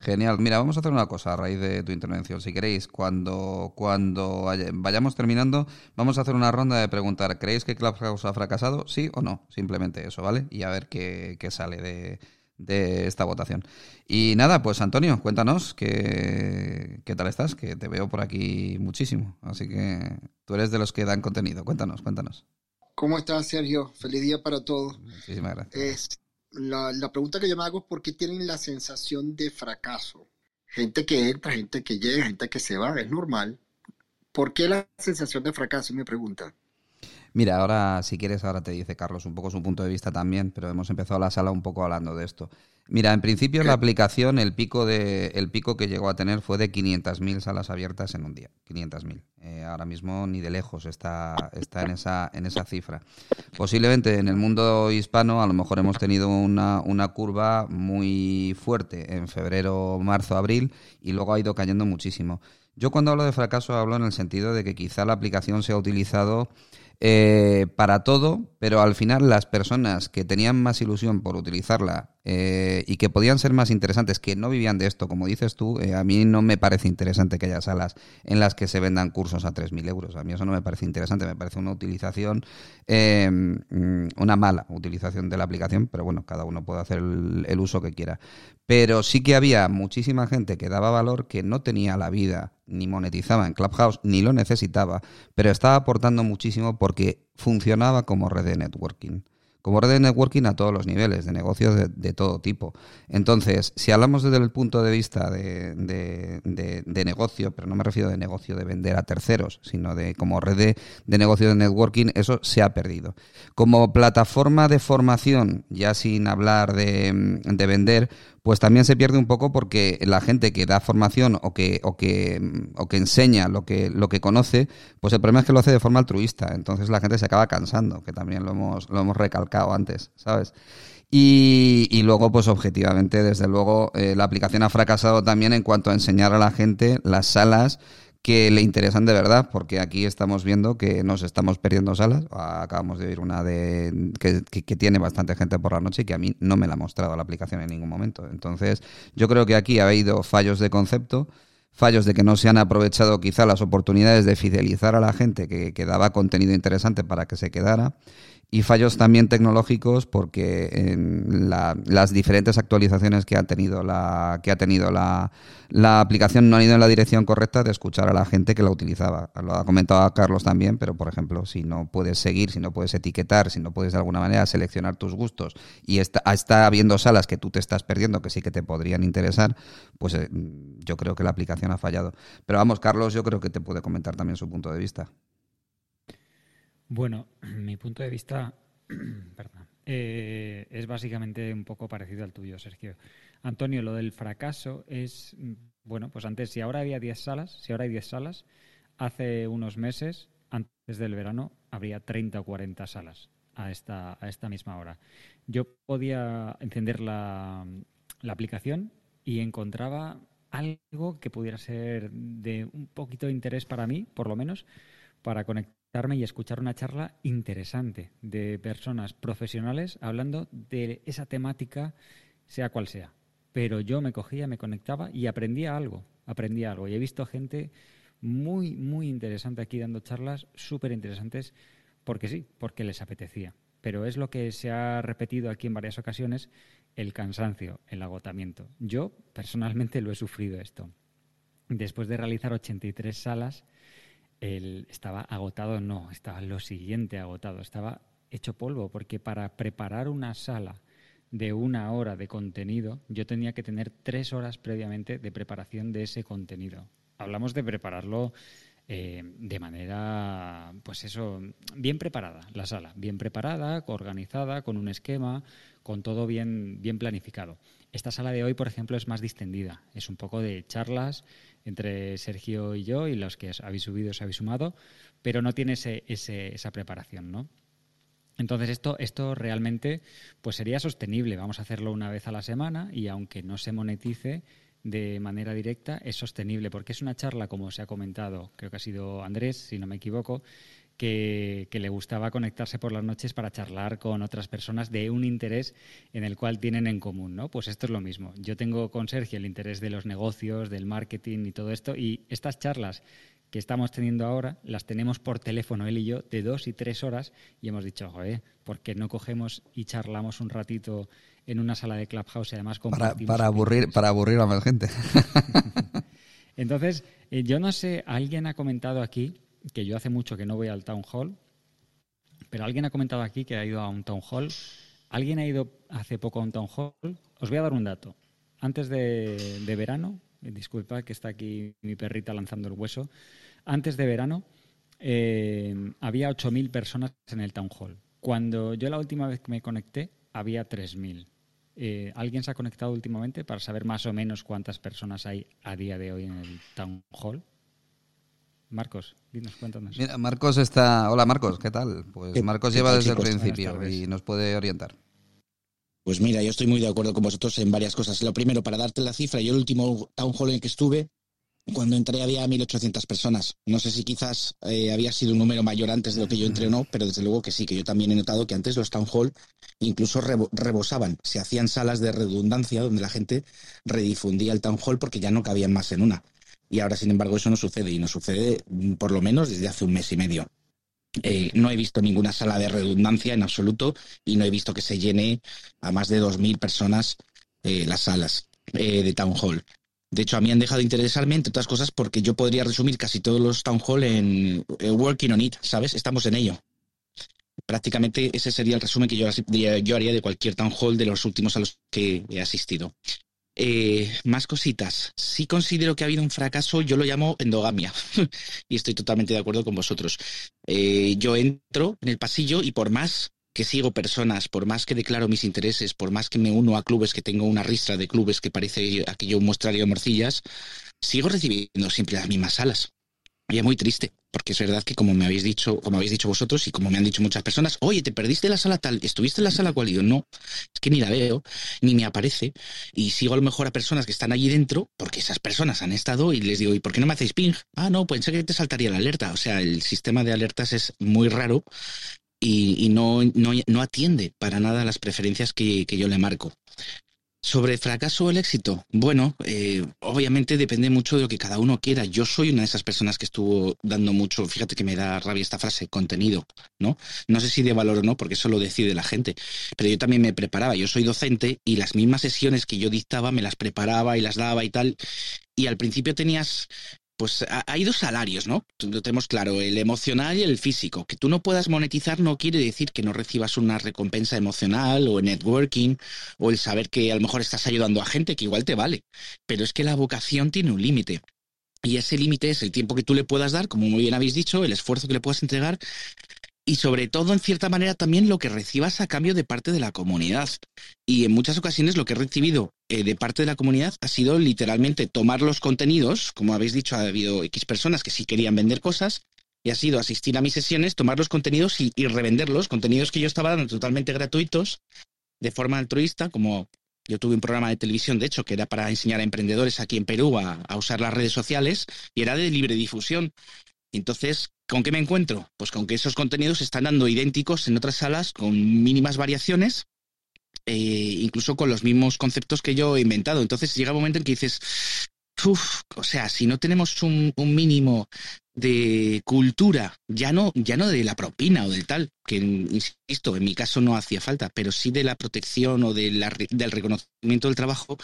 Genial. Mira, vamos a hacer una cosa a raíz de tu intervención. Si queréis, cuando, cuando vayamos terminando, vamos a hacer una ronda de preguntar, ¿creéis que Clubhouse ha fracasado? ¿Sí o no? Simplemente eso, ¿vale? Y a ver qué, qué sale de, de esta votación. Y nada, pues Antonio, cuéntanos qué, qué tal estás, que te veo por aquí muchísimo. Así que tú eres de los que dan contenido. Cuéntanos, cuéntanos. ¿Cómo estás, Sergio? Feliz día para todos. Muchísimas gracias. Es, la, la, pregunta que yo me hago es por qué tienen la sensación de fracaso. Gente que entra, gente que llega, gente que se va, es normal. ¿Por qué la sensación de fracaso? Me pregunta. Mira, ahora si quieres, ahora te dice Carlos un poco su punto de vista también, pero hemos empezado la sala un poco hablando de esto. Mira, en principio la aplicación, el pico de el pico que llegó a tener fue de 500.000 salas abiertas en un día, 500.000. Eh, ahora mismo ni de lejos está está en esa en esa cifra. Posiblemente en el mundo hispano a lo mejor hemos tenido una, una curva muy fuerte en febrero, marzo, abril y luego ha ido cayendo muchísimo. Yo cuando hablo de fracaso hablo en el sentido de que quizá la aplicación se ha utilizado eh, para todo, pero al final las personas que tenían más ilusión por utilizarla eh, y que podían ser más interesantes, que no vivían de esto, como dices tú, eh, a mí no me parece interesante que haya salas en las que se vendan cursos a 3.000 euros. A mí eso no me parece interesante, me parece una utilización, em, una mala utilización de la aplicación, pero bueno, cada uno puede hacer el uso que quiera. Pero sí que había muchísima gente que daba valor que no tenía la vida ni monetizaba en Clubhouse, ni lo necesitaba, pero estaba aportando muchísimo porque funcionaba como red de networking como red de networking a todos los niveles, de negocios de, todo tipo. Entonces, si hablamos desde el punto de vista de, de, negocio, pero no me refiero de negocio de vender a terceros, sino de como red de, negocio de networking, eso se ha perdido. Como plataforma de formación, ya sin hablar de, vender, pues también se pierde un poco porque la gente que da formación o que, o que, o que enseña lo que, lo que conoce, pues el problema es que lo hace de forma altruista. Entonces la gente se acaba cansando, que también lo hemos, lo hemos recalcado antes, ¿sabes? Y, y, luego, pues objetivamente, desde luego, eh, la aplicación ha fracasado también en cuanto a enseñar a la gente las salas que le interesan de verdad, porque aquí estamos viendo que nos estamos perdiendo salas. Acabamos de oír una de que, tiene bastante gente por la noche y que a mí no me la ha mostrado la aplicación en ningún momento. Entonces, yo creo que aquí ha habido fallos de concepto, fallos de que no se han aprovechado quizá las oportunidades de fidelizar a la gente que, que daba contenido interesante para que se quedara y fallos también tecnológicos porque en las diferentes actualizaciones que ha tenido la que ha tenido la, la, aplicación no han ido en la dirección correcta de escuchar a la gente que la utilizaba. Lo ha comentado Carlos también, pero por ejemplo, si no puedes seguir, si no puedes etiquetar, si no puedes de alguna manera seleccionar tus gustos y está, está habiendo salas que tú te estás perdiendo que sí que te podrían interesar, pues eh, yo creo que la aplicación ha fallado. Pero vamos, Carlos, yo creo que te puede comentar también su punto de vista. Bueno, <clears throat> mi punto de vista, <clears throat> eh, es básicamente un poco parecido al tuyo, Sergio. Antonio, lo del fracaso es, bueno, pues antes, si ahora había 10 salas, si ahora hay 10 salas, hace unos meses, antes del verano, habría 30 o 40 salas a esta, a esta misma hora. Yo podía encender la, la aplicación y encontraba algo que pudiera ser de un poquito de interés para mí, por lo menos, para conectarme y escuchar una charla interesante de personas profesionales hablando de esa temática, sea cual sea. Pero yo me cogía, me conectaba y aprendía algo, aprendía algo. Y he visto gente muy, muy interesante aquí dando charlas, súper interesantes, porque sí, porque les apetecía. Pero es lo que se ha repetido aquí en varias ocasiones, el cansancio, el agotamiento. Yo personalmente lo he sufrido esto. Después de realizar 83 salas, él estaba agotado, no, estaba lo siguiente agotado, estaba hecho polvo, porque para preparar una sala de una hora de contenido, yo tenía que tener tres horas previamente de preparación de ese contenido. Hablamos de prepararlo eh, de manera, pues eso, bien preparada, la sala, bien preparada, organizada, con un esquema, con todo bien, bien planificado. Esta sala de hoy, por ejemplo, es más distendida, es un poco de charlas entre Sergio y yo y los que habéis subido os habéis sumado, pero no tiene ese, esa preparación, ¿no? Entonces esto, esto realmente pues sería sostenible. Vamos a hacerlo una vez a la semana y aunque no se monetice de manera directa, es sostenible porque es una charla, como se ha comentado, creo que ha sido Andrés, si no me equivoco, que, le gustaba conectarse por las noches para charlar con otras personas de un interés en el cual tienen en común, ¿no? Pues esto es lo mismo. Yo tengo con Sergio el interés de los negocios, del marketing y todo esto, y estas charlas que estamos teniendo ahora las tenemos por teléfono él y yo de dos y tres horas y hemos dicho, joder, ¿por qué no cogemos y charlamos un ratito en una sala de Clubhouse y además para, para aburrir para aburrir a más gente? <laughs> Entonces, eh, yo no sé, alguien ha comentado aquí que yo hace mucho que no voy al town hall, pero alguien ha comentado aquí que ha ido a un town hall. ¿Alguien ha ido hace poco a un town hall? Os voy a dar un dato. Antes de, verano, eh, disculpa que está aquí mi perrita lanzando el hueso, antes de verano eh, había 8.000 personas en el town hall. Cuando yo la última vez que me conecté había 3.000. Eh, ¿Alguien se ha conectado últimamente para saber más o menos cuántas personas hay a día de hoy en el town hall? Marcos, dinos, cuéntanos. Mira, Marcos está. Hola, Marcos, ¿qué tal? Pues Marcos lleva desde el principio y nos puede orientar. Pues mira, yo estoy muy de acuerdo con vosotros en varias cosas. Lo primero, para darte la cifra, yo el último town hall en el que estuve, cuando entré había 1.800 personas. No sé si quizás eh, había sido un número mayor antes de lo que yo entré o no, pero desde luego que sí, que yo también he notado que antes los town hall incluso rebosaban. Se hacían salas de redundancia donde la gente redifundía el town hall porque ya no cabían más en una. Y ahora, sin embargo, eso no sucede y no sucede mm, por lo menos desde hace un mes y medio. Eh, no he visto ninguna sala de redundancia en absoluto y no he visto que se llene a más de 2.000 personas eh, las salas eh, de Town Hall. De hecho, a mí han dejado de interesarme, entre otras cosas, porque yo podría resumir casi todos los Town Hall en Working on It, ¿sabes? Estamos en ello. Prácticamente ese sería el resumen que yo, yo haría de cualquier Town Hall de los últimos a los que he asistido. Eh, más cositas. Si considero que ha habido un fracaso, yo lo llamo endogamia. <laughs> y estoy totalmente de acuerdo con vosotros. Eh, yo entro en el pasillo y por más que sigo personas, por más que declaro mis intereses, por más que me uno a clubes, que tengo una ristra de clubes que parece aquello un muestrario de morcillas, sigo recibiendo siempre las mismas salas. Y es muy triste, porque es verdad que como me habéis dicho, como habéis dicho vosotros y como me han dicho muchas personas, oye, te perdiste la sala tal, estuviste en la sala cual, y yo no, es que ni la veo, ni me aparece, y sigo a lo mejor a personas que están allí dentro, porque esas personas han estado y les digo, ¿y por qué no me hacéis ping? Ah, no, pensé que te saltaría la alerta. O sea, el sistema de alertas es muy raro y, no, no, atiende para nada las preferencias que, que yo le marco. Sobre fracaso o el éxito, bueno, eh, obviamente depende mucho de lo que cada uno quiera. Yo soy una de esas personas que estuvo dando mucho, fíjate que me da rabia esta frase, contenido, ¿no? No sé si de valor o no, porque eso lo decide la gente, pero yo también me preparaba, yo soy docente y las mismas sesiones que yo dictaba me las preparaba y las daba y tal, y al principio tenías pues hay dos salarios, ¿no? Lo tenemos claro, el emocional y el físico. Que tú no puedas monetizar no quiere decir que no recibas una recompensa emocional o networking o el saber que a lo mejor estás ayudando a gente que igual te vale. Pero es que la vocación tiene un límite. Y ese límite es el tiempo que tú le puedas dar, como muy bien habéis dicho, el esfuerzo que le puedas entregar y sobre todo, en cierta manera, también lo que recibas a cambio de parte de la comunidad. Y en muchas ocasiones lo que he recibido eh, de parte de la comunidad ha sido literalmente tomar los contenidos, como habéis dicho, ha habido X personas que sí querían vender cosas, y ha sido asistir a mis sesiones, tomar los contenidos y, revenderlos, contenidos que yo estaba dando totalmente gratuitos, de forma altruista, como yo tuve un programa de televisión, de hecho, que era para enseñar a emprendedores aquí en Perú a, a usar las redes sociales, y era de libre difusión. Entonces, ¿con qué me encuentro? Pues con que esos contenidos están dando idénticos en otras salas con mínimas variaciones, eh, incluso con los mismos conceptos que yo he inventado. Entonces llega un momento en que dices, uff, o sea, si no tenemos un mínimo de cultura, ya no, ya no de la propina o del tal, que insisto, en mi caso no hacía falta, pero sí de la protección o de del reconocimiento del trabajo,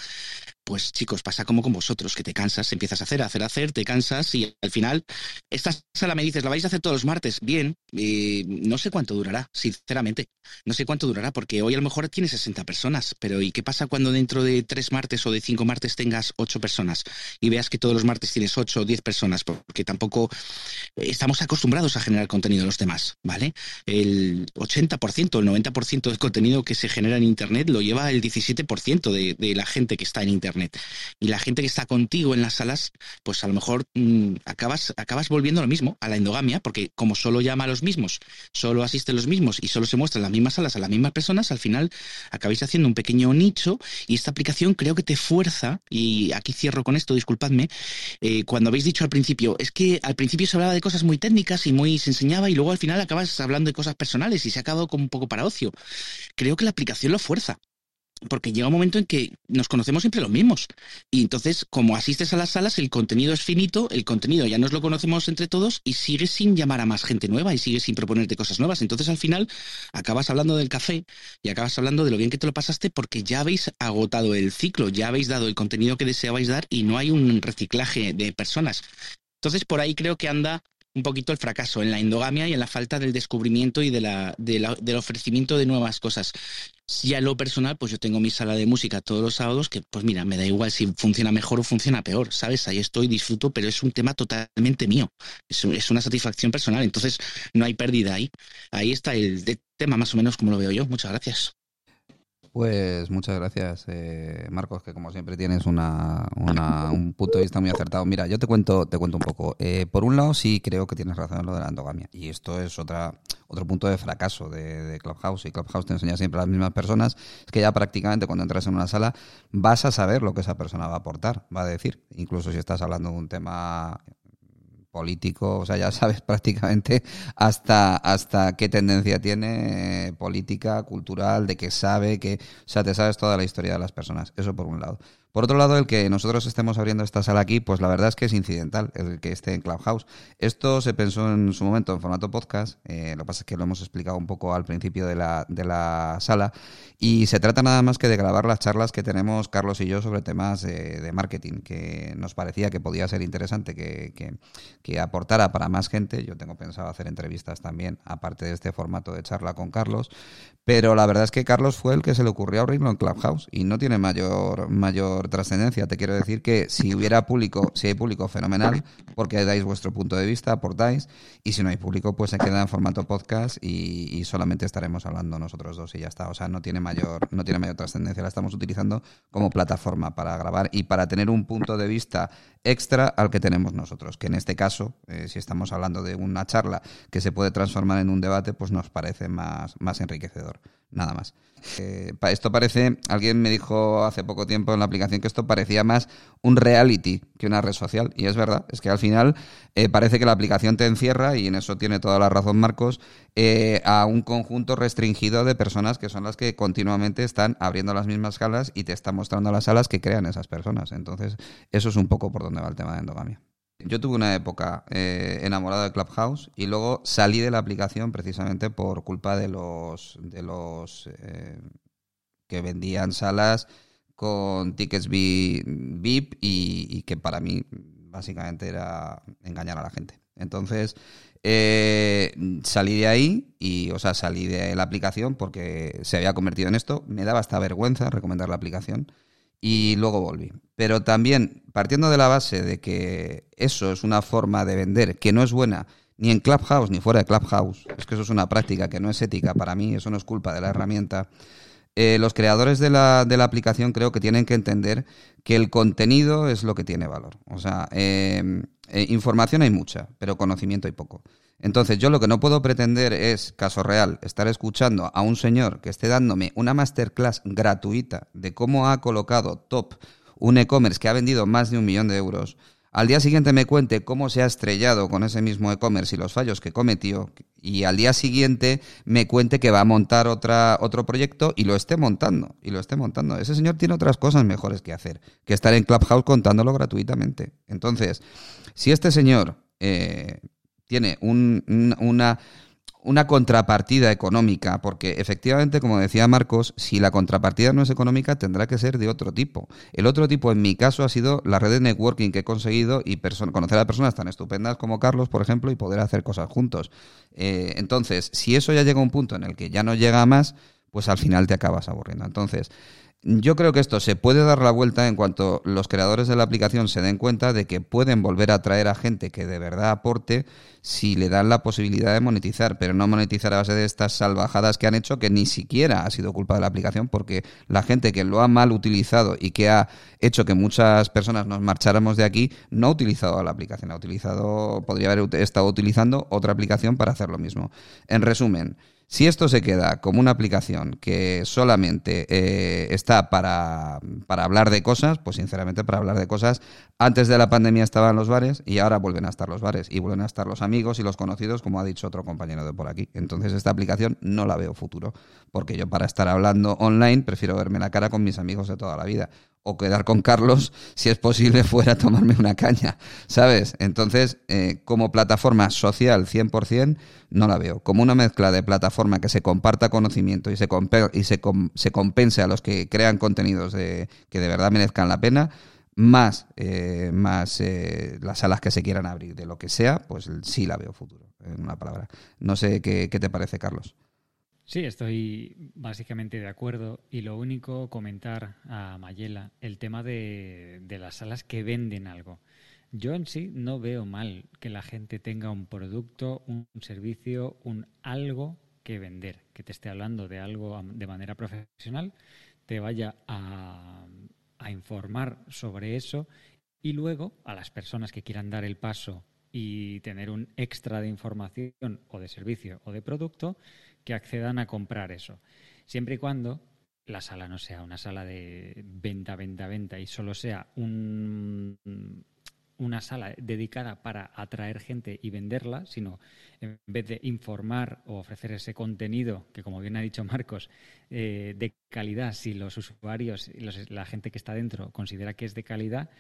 pues chicos, pasa como con vosotros, que te cansas, empiezas a hacer, a hacer, a hacer, te cansas y al final, esta sala me dices, la vais a hacer todos los martes, bien, eh, no sé cuánto durará, sinceramente, no sé cuánto durará, porque hoy a lo mejor tiene 60 personas, pero ¿y qué pasa cuando dentro de tres martes o de cinco martes tengas ocho personas y veas que todos los martes tienes ocho o diez personas? Porque tampoco estamos acostumbrados a generar contenido de los demás, ¿vale? El 80%, el 90% del contenido que se genera en Internet lo lleva el 17% de, de, la gente que está en Internet. Y la gente que está contigo en las salas, pues a lo mejor mm, acabas, acabas volviendo lo mismo, a la endogamia, porque como solo llama a los mismos, solo asisten los mismos y solo se muestran las mismas salas a las mismas personas, al final acabáis haciendo un pequeño nicho y esta aplicación creo que te fuerza, y aquí cierro con esto, disculpadme, eh, cuando habéis dicho al principio, es que al principio se hablaba de cosas muy técnicas y muy se enseñaba y luego al final acabas hablando de cosas personales y se ha acabado como un poco para ocio. Creo que la aplicación lo fuerza. Porque llega un momento en que nos conocemos siempre los mismos. Y entonces, como asistes a las salas, el contenido es finito, el contenido ya nos lo conocemos entre todos y sigues sin llamar a más gente nueva y sigues sin proponerte cosas nuevas. Entonces, al final, acabas hablando del café y acabas hablando de lo bien que te lo pasaste porque ya habéis agotado el ciclo, ya habéis dado el contenido que deseabais dar y no hay un reciclaje de personas. Entonces, por ahí creo que anda un poquito el fracaso en la endogamia y en la falta del descubrimiento y de la, del ofrecimiento de nuevas cosas. Si a lo personal, pues yo tengo mi sala de música todos los sábados, que pues mira, me da igual si funciona mejor o funciona peor, ¿sabes? Ahí estoy, disfruto, pero es un tema totalmente mío. Es, es una satisfacción personal, entonces no hay pérdida ahí. Ahí está el tema más o menos como lo veo yo. Muchas gracias. Pues muchas gracias, eh, Marcos, que como siempre tienes una, un punto de vista muy acertado. Mira, yo te cuento, te cuento un poco. Eh, por un lado, sí creo que tienes razón en lo de la endogamia. Y esto es otra, otro punto de fracaso de, Clubhouse. Y Clubhouse te enseña siempre a las mismas personas. Es que ya prácticamente cuando entras en una sala vas a saber lo que esa persona va a aportar, va a decir. Incluso si estás hablando de un tema político, o sea, ya <laughs> sabes prácticamente hasta, hasta qué tendencia tiene eh, política, cultural, de qué sabe, que, o sea, te sabes toda la historia de las personas. Eso por un lado. Por otro lado, el que nosotros estemos abriendo esta sala aquí, pues la verdad es que es incidental, el que esté en Clubhouse. Esto se pensó en su momento en formato podcast, eh, lo que pasa es que lo hemos explicado un poco al principio de la, de la sala, y se trata nada más que de grabar las charlas que tenemos Carlos y yo sobre temas de, marketing, que nos parecía que podía ser interesante, que, que, aportara para más gente. Yo tengo pensado hacer entrevistas también, aparte de este formato de charla con Carlos, pero la verdad es que Carlos fue el que se le ocurrió abrirlo en Clubhouse y no tiene mayor, mayor trascendencia. Te quiero decir que si hubiera público, si hay público, fenomenal, porque dais vuestro punto de vista, aportáis, y si no hay público, pues se queda en formato podcast y, solamente estaremos hablando nosotros dos y ya está. O sea, no tiene mayor, no tiene mayor trascendencia. La estamos utilizando como plataforma para grabar y para tener un punto de vista extra al que tenemos nosotros, que en este caso, eh, si estamos hablando de una charla que se puede transformar en un debate, pues nos parece más, más enriquecedor nada más. Eh, esto parece, alguien me dijo hace poco tiempo en la aplicación que esto parecía más un reality que una red social. Y es verdad, es que al final eh, parece que la aplicación te encierra, y en eso tiene toda la razón Marcos, eh, a un conjunto restringido de personas que son las que continuamente están abriendo las mismas salas y te están mostrando las salas que crean esas personas. Entonces, eso es un poco por donde va el tema de endogamia. Yo tuve una época eh, enamorado de Clubhouse y luego salí de la aplicación precisamente por culpa de los de los eh, que vendían salas con tickets VIP y, que para mí básicamente era engañar a la gente. Entonces eh, salí de ahí y, o sea, salí de la aplicación porque se había convertido en esto. Me daba hasta vergüenza recomendar la aplicación y luego volví. Pero también partiendo de la base de que eso es una forma de vender que no es buena ni en Clubhouse ni fuera de Clubhouse, es que eso es una práctica que no es ética para mí, eso no es culpa de la herramienta. Eh, los creadores de la, de la, aplicación creo que tienen que entender que el contenido es lo que tiene valor. O sea, eh, eh, información hay mucha, pero conocimiento hay poco. Entonces, yo lo que no puedo pretender es, caso real, estar escuchando a un señor que esté dándome una masterclass gratuita de cómo ha colocado top un e-commerce que ha vendido más de un millón de euros al día siguiente me cuente cómo se ha estrellado con ese mismo e-commerce y los fallos que cometió, y al día siguiente me cuente que va a montar otra, otro proyecto y lo esté montando, y lo esté montando. Ese señor tiene otras cosas mejores que hacer, que estar en Clubhouse contándolo gratuitamente. Entonces, si este señor eh, tiene una una contrapartida económica, porque efectivamente, como decía Marcos, si la contrapartida no es económica, tendrá que ser de otro tipo. El otro tipo, en mi caso, ha sido la red de networking que he conseguido y conocer a personas tan estupendas como Carlos, por ejemplo, y poder hacer cosas juntos. Eh, entonces, si eso ya llega a un punto en el que ya no llega más, pues al final te acabas aburriendo. Entonces, yo creo que esto se puede dar la vuelta en cuanto los creadores de la aplicación se den cuenta de que pueden volver a atraer a gente que de verdad aporte si le dan la posibilidad de monetizar, pero no monetizar a base de estas salvajadas que han hecho que ni siquiera ha sido culpa de la aplicación porque la gente que lo ha mal utilizado y que ha hecho que muchas personas nos marcháramos de aquí no ha utilizado la aplicación, ha utilizado, podría haber estado utilizando otra aplicación para hacer lo mismo. En resumen, si esto se queda como una aplicación que solamente eh, está para, para, hablar de cosas, pues sinceramente para hablar de cosas, antes de la pandemia estaban los bares y ahora vuelven a estar los bares y vuelven a estar los amigos y los conocidos, como ha dicho otro compañero de por aquí. Entonces esta aplicación no la veo futuro, porque yo para estar hablando online prefiero verme la cara con mis amigos de toda la vida o quedar con Carlos, si es posible, fuera a tomarme una caña, ¿sabes? Entonces, eh, como plataforma social 100%, no la veo. Como una mezcla de plataforma que se comparta conocimiento y se, y se, se compense a los que crean contenidos de, que de verdad merezcan la pena, más, eh, más eh, las salas que se quieran abrir, de lo que sea, pues sí la veo futuro, en una palabra. No sé qué, qué te parece, Carlos. Sí, estoy básicamente de acuerdo. Y lo único, comentar a Mayela el tema de, las salas que venden algo. Yo en sí no veo mal que la gente tenga un producto, un servicio, un algo que vender, que te esté hablando de algo de manera profesional, te vaya a, a informar sobre eso y luego a las personas que quieran dar el paso y tener un extra de información o de servicio o de producto, que accedan a comprar eso. Siempre y cuando la sala no sea una sala de venta, venta, venta y solo sea un, una sala dedicada para atraer gente y venderla, sino en vez de informar o ofrecer ese contenido que, como bien ha dicho Marcos, eh, de calidad, si los usuarios y la gente que está dentro considera que es de calidad,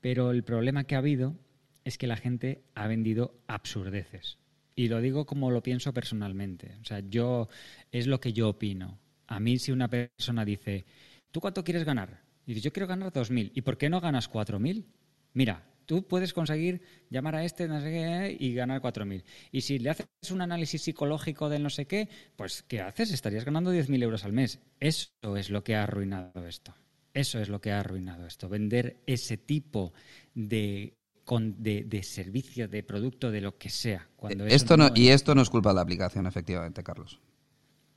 pero el problema que ha habido es que la gente ha vendido absurdeces. Y lo digo como lo pienso personalmente. O sea, yo es lo que yo opino. A mí si una persona dice, ¿tú cuánto quieres ganar? Y dices, yo quiero ganar 2.000. ¿Y por qué no ganas 4.000? Mira, tú puedes conseguir llamar a este no sé qué, y ganar 4.000. Y si le haces un análisis psicológico del no sé qué, pues ¿qué haces? Estarías ganando 10.000 euros al mes. Eso es lo que ha arruinado esto. Eso es lo que ha arruinado esto. Vender ese tipo de de, servicio, de producto, de lo que sea. Cuando esto no, y esto no es culpa de la aplicación, efectivamente, Carlos.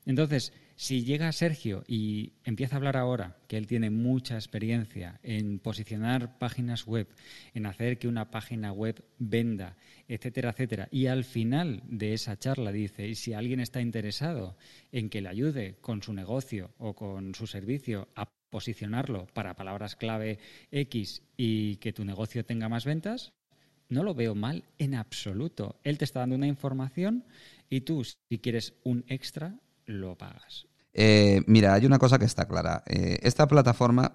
Entonces, si llega Sergio y empieza a hablar ahora, que él tiene mucha experiencia en posicionar páginas web, en hacer que una página web venda, etcétera, etcétera, y al final de esa charla dice, y si alguien está interesado en que le ayude con su negocio o con su servicio a posicionarlo para palabras clave X y que tu negocio tenga más ventas, no lo veo mal en absoluto. Él te está dando una información y tú, si quieres un extra, lo pagas. Eh, mira, hay una cosa que está clara. Eh, esta plataforma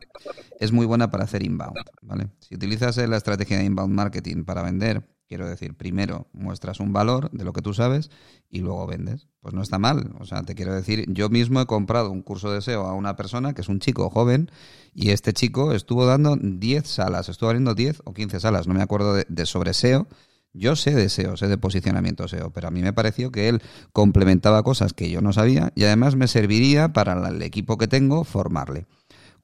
es muy buena para hacer inbound, ¿vale? Si utilizas la estrategia de inbound marketing para vender, Quiero decir, primero muestras un valor de lo que tú sabes y luego vendes. Pues no está mal. O sea, te quiero decir, yo mismo he comprado un curso de SEO a una persona que es un chico joven y este chico estuvo dando 10 salas, estuvo abriendo 10 o 15 salas, no me acuerdo de, sobre SEO. Yo sé de SEO, sé de posicionamiento SEO, pero a mí me pareció que él complementaba cosas que yo no sabía y además me serviría para el equipo que tengo formarle.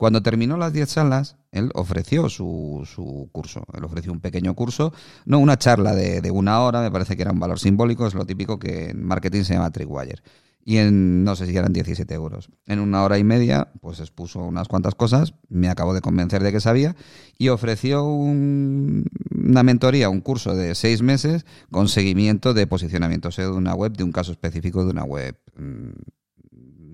Cuando terminó las 10 salas, él ofreció su, su, curso. Él ofreció un pequeño curso, no una charla de, de, una hora, me parece que era un valor simbólico, es lo típico que en marketing se llama Trickwire y en, no sé si eran 17 euros. En una hora y media, pues expuso unas cuantas cosas, me acabó de convencer de que sabía y ofreció una mentoría, un curso de seis meses con seguimiento de posicionamiento SEO de una web, de un caso específico de una web mm,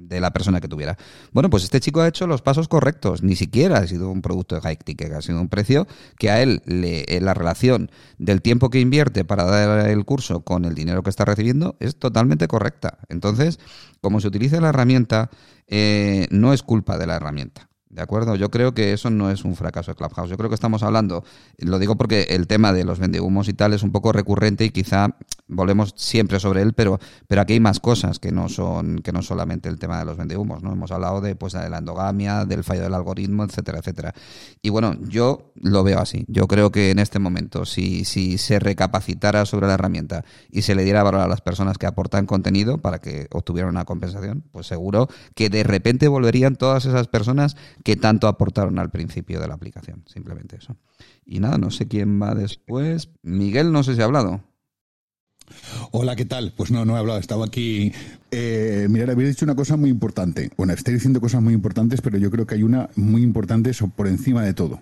de la persona que tuviera. Bueno, pues este chico ha hecho los pasos correctos. Ni siquiera ha sido un producto de high ticket, ha sido un precio que a él le, la relación del tiempo que invierte para dar el curso con el dinero que está recibiendo es totalmente correcta. Entonces, como se utiliza la herramienta, eh, no es culpa de la herramienta. ¿De acuerdo? Yo creo que eso no es un fracaso de Clubhouse. Yo creo que estamos hablando, lo digo porque el tema de los vendehumos y tal es un poco recurrente y quizá volvemos siempre sobre él, pero, pero aquí hay más cosas que no son que no solamente el tema de los vendehumos, ¿no? Hemos hablado de pues de la endogamia, del fallo del algoritmo, etcétera, etcétera. Y bueno, yo lo veo así. Yo creo que en este momento, si, si se recapacitara sobre la herramienta y se le diera valor a las personas que aportan contenido para que obtuvieran una compensación, pues seguro que de repente volverían todas esas personas que tanto aportaron al principio de la aplicación. Simplemente eso. Y nada, no sé quién va después. Miguel, no sé si ha hablado. Hola, ¿qué tal? Pues no, no he hablado, estaba aquí. Eh, mirad, habéis dicho una cosa muy importante. Bueno, estáis diciendo cosas muy importantes, pero yo creo que hay una muy importante por encima de todo.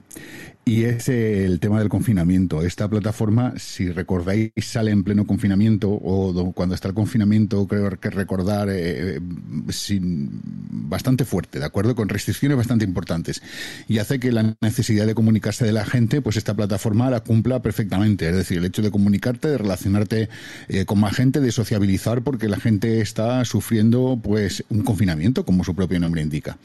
Y es el tema del confinamiento. Esta plataforma, si recordáis, sale en pleno confinamiento o cuando está el confinamiento, creo que recordar, eh, sin, bastante fuerte, ¿de acuerdo? Con restricciones bastante importantes. Y hace que la necesidad de comunicarse de la gente, pues esta plataforma la cumpla perfectamente. Es decir, el hecho de comunicarte, de relacionarte eh, con más gente, de sociabilizar, porque la gente está sufriendo pues un confinamiento, como su propio nombre indica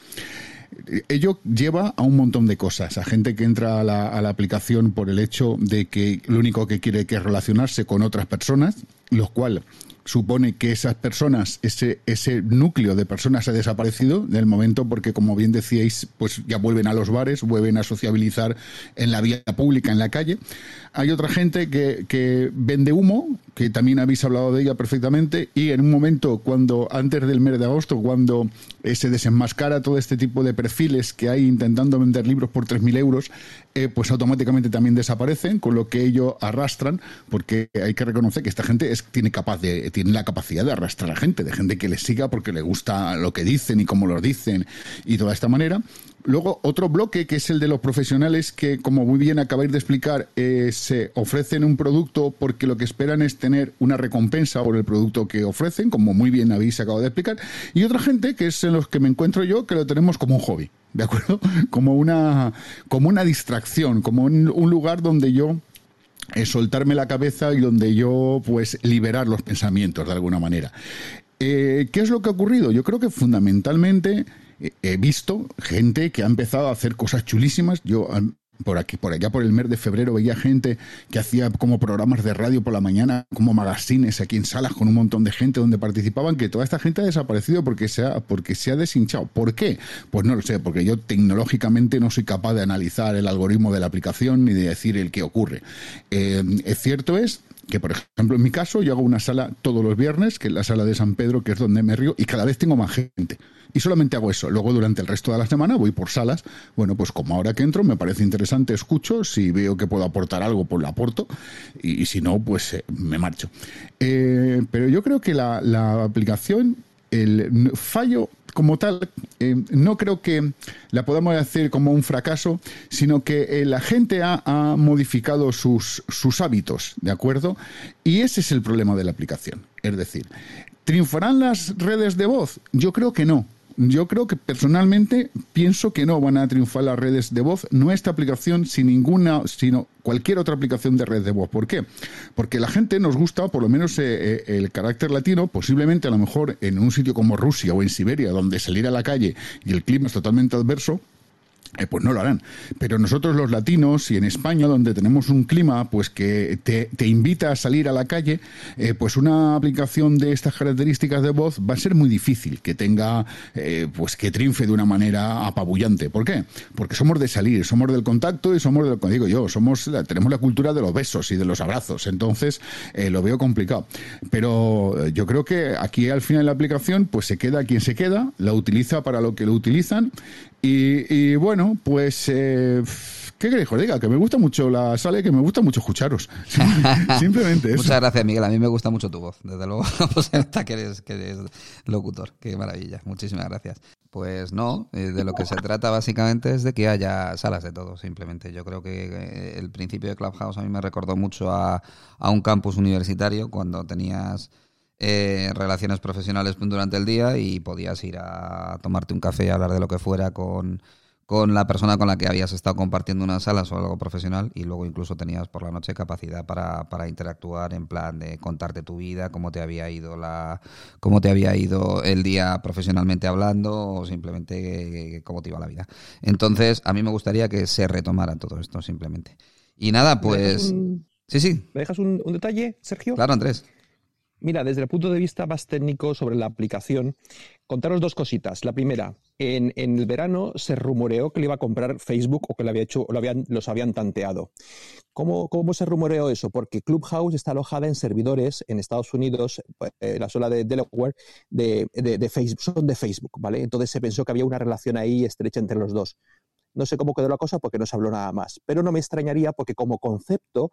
ello lleva a un montón de cosas. A gente que entra a la, a la, aplicación por el hecho de que lo único que quiere que es relacionarse con otras personas, lo cual supone que esas personas, ese, ese núcleo de personas ha desaparecido del momento porque, como bien decíais, pues ya vuelven a los bares, vuelven a sociabilizar en la vía pública, en la calle. Hay otra gente que, que vende humo, que también habéis hablado de ella perfectamente, y en un momento, cuando antes del mes de agosto, cuando eh, se desenmascara todo este tipo de perfiles que hay intentando vender libros por 3.000 euros, eh, pues automáticamente también desaparecen, con lo que ellos arrastran, porque hay que reconocer que esta gente es, tiene, capaz de, tiene la capacidad de arrastrar a gente, de gente que les siga porque le gusta lo que dicen y cómo lo dicen y toda esta manera. Luego, otro bloque que es el de los profesionales que, como muy bien acabáis de explicar, eh, se ofrecen un producto porque lo que esperan es tener una recompensa por el producto que ofrecen, como muy bien habéis acabado de explicar. Y otra gente, que es en los que me encuentro yo, que lo tenemos como un hobby, ¿de acuerdo? <laughs> Como una, como una distracción, como un, lugar donde yo eh, soltarme la cabeza y donde yo, pues, liberar los pensamientos de alguna manera. Eh, ¿Qué es lo que ha ocurrido? Yo creo que fundamentalmente he visto gente que ha empezado a hacer cosas chulísimas. Yo por aquí, por allá por el mes de febrero veía gente que hacía como programas de radio por la mañana, como magazines aquí en salas con un montón de gente donde participaban, que toda esta gente ha desaparecido porque se ha, porque se ha deshinchado. ¿Por qué? Pues no lo sé, porque yo tecnológicamente no soy capaz de analizar el algoritmo de la aplicación ni de decir el qué ocurre. Eh, es cierto es que, por ejemplo, en mi caso, yo hago una sala todos los viernes, que es la sala de San Pedro, que es donde me río, y cada vez tengo más gente. Y solamente hago eso. Luego, durante el resto de la semana, voy por salas. Bueno, pues como ahora que entro, me parece interesante, escucho. Si veo que puedo aportar algo, pues lo aporto. Y, si no, pues eh, me marcho. Eh, pero yo creo que la, la aplicación, el fallo como tal, eh, no creo que la podamos decir como un fracaso, sino que eh, la gente ha, ha modificado sus, sus, hábitos, ¿de acuerdo? Y ese es el problema de la aplicación. Es decir, ¿triunfarán las redes de voz? Yo creo que no. Yo creo que personalmente pienso que no van a triunfar las redes de voz, no esta aplicación, sin ninguna, sino cualquier otra aplicación de red de voz. ¿Por qué? Porque la gente nos gusta, por lo menos eh, eh, el carácter latino, posiblemente a lo mejor en un sitio como Rusia o en Siberia, donde salir a la calle y el clima es totalmente adverso, eh, pues no lo harán. Pero nosotros los latinos y en España, donde tenemos un clima pues que te, invita a salir a la calle, eh, pues una aplicación de estas características de voz va a ser muy difícil que tenga, eh, pues que triunfe de una manera apabullante. ¿Por qué? Porque somos de salir, somos del contacto y somos de que digo yo, somos, tenemos la cultura de los besos y de los abrazos. Entonces lo veo complicado. Pero yo creo que aquí al final la aplicación pues se queda quien se queda, la utiliza para lo que lo utilizan y, bueno, pues... Eh, ¿Qué queréis que diga? Que me gusta mucho la sala y que me gusta mucho escucharos. <laughs> Simplemente. Muchas gracias, Miguel. A mí me gusta mucho tu voz. Desde luego, <laughs> pues que eres, que locutor. Qué maravilla. Muchísimas gracias. Pues no, eh, de lo que se trata básicamente es de que haya salas de todo, simplemente. Yo creo que eh, el principio de Clubhouse a mí me recordó mucho a, a un campus universitario cuando tenías relaciones profesionales durante el día y podías ir a tomarte un café y hablar de lo que fuera con, con la persona con la que habías estado compartiendo unas salas o algo profesional y luego incluso tenías por la noche capacidad para, para interactuar en plan de contarte tu vida, cómo te había ido la cómo te había ido el día profesionalmente hablando o simplemente cómo te iba la vida. Entonces, a mí me gustaría que se retomara todo esto simplemente. Y nada, pues Sí, sí. ¿Me dejas un, un detalle, Sergio? Claro, Andrés. Mira, desde el punto de vista más técnico sobre la aplicación, contaros dos cositas. La primera, en, el verano se rumoreó que le iba a comprar Facebook o que había hecho, lo habían, los habían tanteado. ¿Cómo, ¿Cómo, se rumoreó eso? Porque Clubhouse está alojada en servidores en Estados Unidos, eh, la sola de Delaware, de, de, Facebook, son de Facebook, ¿vale? Entonces se pensó que había una relación ahí estrecha entre los dos. No sé cómo quedó la cosa porque no se habló nada más, pero no me extrañaría porque como concepto,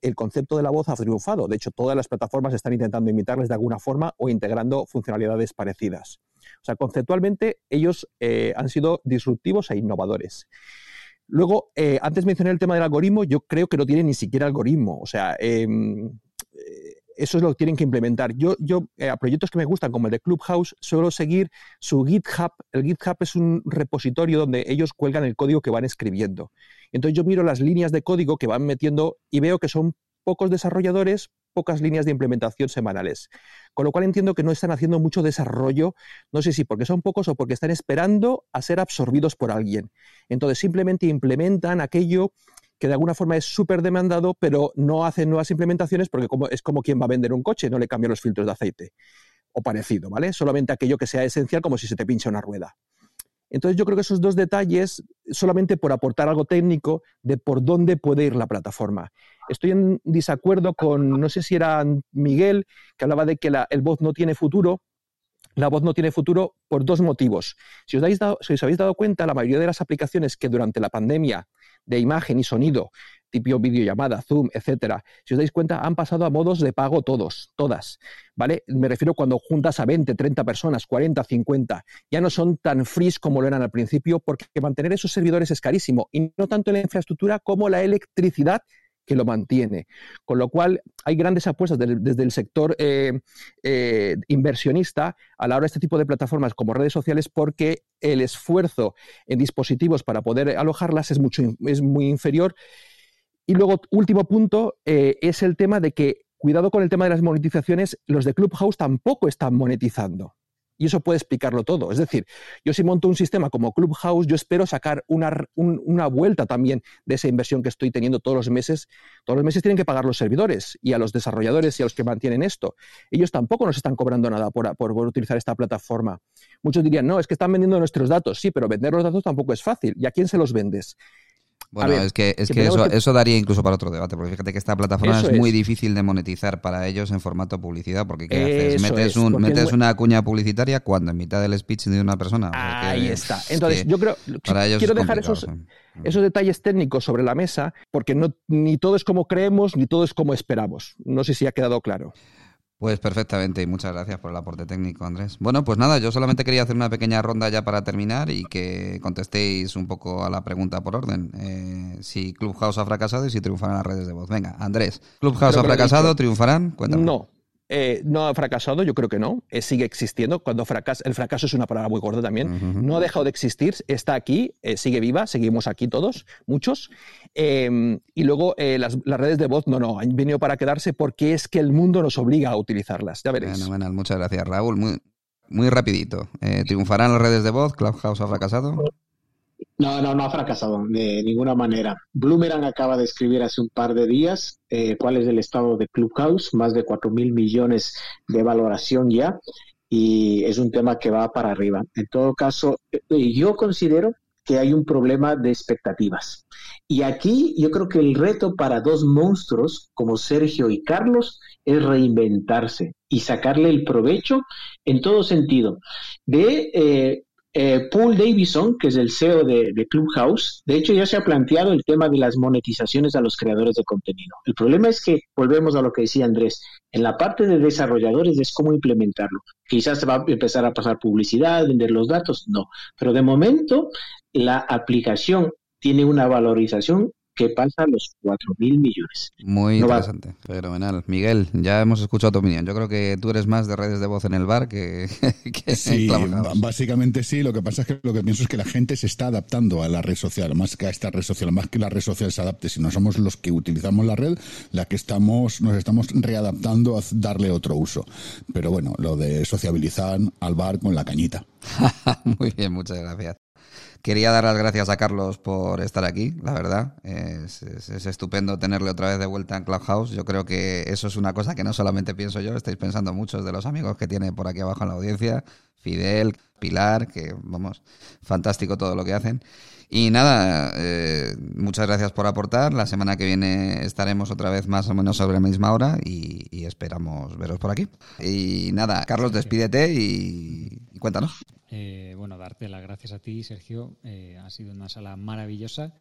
el concepto de la voz ha triunfado. De hecho, todas las plataformas están intentando imitarles de alguna forma o integrando funcionalidades parecidas. O sea, conceptualmente ellos eh, han sido disruptivos e innovadores. Luego, eh, antes mencioné el tema del algoritmo, yo creo que no tiene ni siquiera algoritmo. O sea, em, eso es lo que tienen que implementar. Yo, yo eh, a proyectos que me gustan, como el de Clubhouse, suelo seguir su GitHub. El GitHub es un repositorio donde ellos cuelgan el código que van escribiendo. Entonces yo miro las líneas de código que van metiendo y veo que son pocos desarrolladores, pocas líneas de implementación semanales. Con lo cual entiendo que no están haciendo mucho desarrollo, no sé si porque son pocos o porque están esperando a ser absorbidos por alguien. Entonces simplemente implementan aquello que de alguna forma es súper demandado, pero no hacen nuevas implementaciones porque como, es como quien va a vender un coche, no le cambia los filtros de aceite o parecido, ¿vale? Solamente aquello que sea esencial como si se te pincha una rueda. Entonces yo creo que esos dos detalles, solamente por aportar algo técnico de por dónde puede ir la plataforma. Estoy en desacuerdo con, no sé si era Miguel, que hablaba de que el voz no tiene futuro. La voz no tiene futuro por dos motivos. Si os, si os habéis dado cuenta, la mayoría de las aplicaciones que durante la pandemia de imagen y sonido, tipo videollamada, Zoom, etcétera, si os dais cuenta, han pasado a modos de pago todos, todas, ¿vale? Me refiero cuando juntas a 20, 30 personas, 40, 50, ya no son tan free como lo eran al principio, porque mantener esos servidores es carísimo, y no tanto la infraestructura como la electricidad que lo mantiene. Con lo cual, hay grandes apuestas desde el sector eh, eh, inversionista a la hora de este tipo de plataformas como redes sociales porque el esfuerzo en dispositivos para poder alojarlas es, mucho, es muy inferior. Y luego, último punto, eh, es el tema de que, cuidado con el tema de las monetizaciones, los de Clubhouse tampoco están monetizando. Y eso puede explicarlo todo. Es decir, yo si monto un sistema como Clubhouse, yo espero sacar una, una, vuelta también de esa inversión que estoy teniendo todos los meses. Todos los meses tienen que pagar los servidores y a los desarrolladores y a los que mantienen esto. Ellos tampoco nos están cobrando nada por, por, utilizar esta plataforma. Muchos dirían, no, es que están vendiendo nuestros datos. Sí, pero vender los datos tampoco es fácil. ¿Y a quién se los vendes? Bueno, es que, es que, eso, eso, daría incluso para otro debate, porque fíjate que esta plataforma es, muy difícil de monetizar para ellos en formato publicidad, porque ¿qué haces? Metes, un, metes una cuña publicitaria cuando en mitad del speech de una persona. Ahí está. Entonces, yo creo quiero dejar esos, esos detalles técnicos sobre la mesa, porque no, ni todo es como creemos, ni todo es como esperamos. No sé si ha quedado claro. Pues perfectamente y muchas gracias por el aporte técnico, Andrés. Bueno, pues nada, yo solamente quería hacer una pequeña ronda ya para terminar y que contestéis un poco a la pregunta por orden. Eh, si Clubhouse ha fracasado y si triunfarán las redes de voz. Venga, Andrés, ¿Clubhouse ha fracasado? ¿Triunfarán? Cuéntame. No, eh, no ha fracasado, yo creo que no. Eh, sigue existiendo. Cuando fracasa, el fracaso es una palabra muy corta también. No ha dejado de existir, está aquí, eh, sigue viva, seguimos aquí todos, muchos. Em, y luego las, redes de voz, no, no, han venido para quedarse porque es que el mundo nos obliga a utilizarlas. Ya veréis. Bueno, bueno, muchas gracias, Raúl. Muy, muy rapidito. ¿Triunfarán las redes de voz? ¿Clubhouse ha fracasado? No, no, no ha fracasado de ninguna manera. Bloomerang acaba de escribir hace un par de días eh, cuál es el estado de Clubhouse, más de 4 mil millones de valoración ya, y es un tema que va para arriba. En todo caso, eh, yo considero que hay un problema de expectativas. Y aquí yo creo que el reto para dos monstruos como Sergio y Carlos es reinventarse y sacarle el provecho en todo sentido. De eh, eh, Paul Davison, que es el CEO de, Clubhouse, de hecho ya se ha planteado el tema de las monetizaciones a los creadores de contenido. El problema es que, volvemos a lo que decía Andrés, en la parte de desarrolladores es cómo implementarlo. Quizás se va a empezar a pasar publicidad, vender los datos, no. Pero de momento la aplicación tiene una valorización que pasa los 4 mil millones. Muy interesante, fenomenal. Miguel, ya hemos escuchado tu opinión. Yo creo que tú eres más de redes de voz en el bar que, <laughs> sí, básicamente sí. Lo que pasa es que lo que pienso es que la gente se está adaptando a la red social, más que a esta red social, más que la red social se adapte, sino somos los que utilizamos la red, la que estamos, nos estamos readaptando a darle otro uso. Pero bueno, lo de sociabilizar al bar con la cañita. <laughs> Muy bien, muchas gracias. Quería dar las gracias a Carlos por estar aquí, la verdad. Es, estupendo tenerle otra vez de vuelta en Clubhouse. Yo creo que eso es una cosa que no solamente pienso yo, estáis pensando muchos de los amigos que tiene por aquí abajo en la audiencia. Fidel, Pilar, que vamos, fantástico todo lo que hacen. Y nada, eh, muchas gracias por aportar. La semana que viene estaremos otra vez más o menos sobre la misma hora y, esperamos veros por aquí. Y nada, Carlos, despídete y cuéntanos. Eh, bueno, darte las gracias a ti, Sergio. Eh, ha sido una sala maravillosa.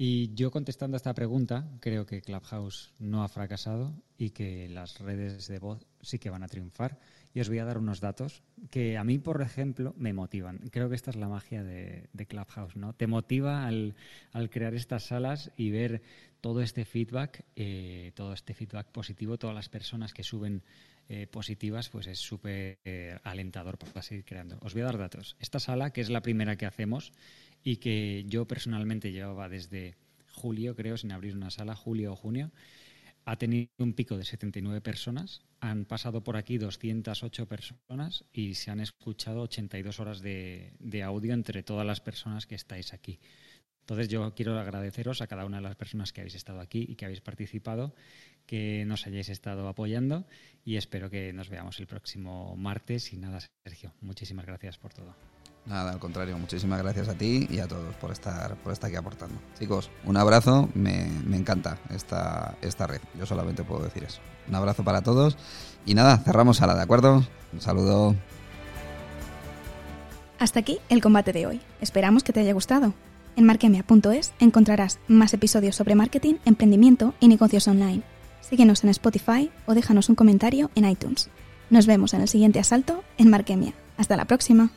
Y yo contestando a esta pregunta, creo que Clubhouse no ha fracasado y que las redes de voz sí que van a triunfar. Y os voy a dar unos datos que a mí, por ejemplo, me motivan. Creo que esta es la magia de, Clubhouse, ¿no? Te motiva al, crear estas salas y ver todo este feedback, eh, todo este feedback positivo, todas las personas que suben eh, positivas, pues es súper eh, alentador para seguir creando. Os voy a dar datos. Esta sala, que es la primera que hacemos y que yo personalmente llevaba desde julio, creo, sin abrir una sala, julio o junio, ha tenido un pico de 79 personas, han pasado por aquí 208 personas y se han escuchado 82 horas de, de audio entre todas las personas que estáis aquí. Entonces yo quiero agradeceros a cada una de las personas que habéis estado aquí y que habéis participado que nos hayáis estado apoyando y espero que nos veamos el próximo martes. Y nada, Sergio, muchísimas gracias por todo. Nada, al contrario, muchísimas gracias a ti y a todos por estar, por estar aquí aportando. Chicos, un abrazo, me, me encanta esta, esta red, yo solamente puedo decir eso. Un abrazo para todos y nada, cerramos sala, ¿de acuerdo? Un saludo. Hasta aquí el combate de hoy. Esperamos que te haya gustado. En marquemia.es encontrarás más episodios sobre marketing, emprendimiento y negocios online síguenos en Spotify o déjanos un comentario en iTunes. Nos vemos en el siguiente asalto en Marquemia. Hasta la próxima.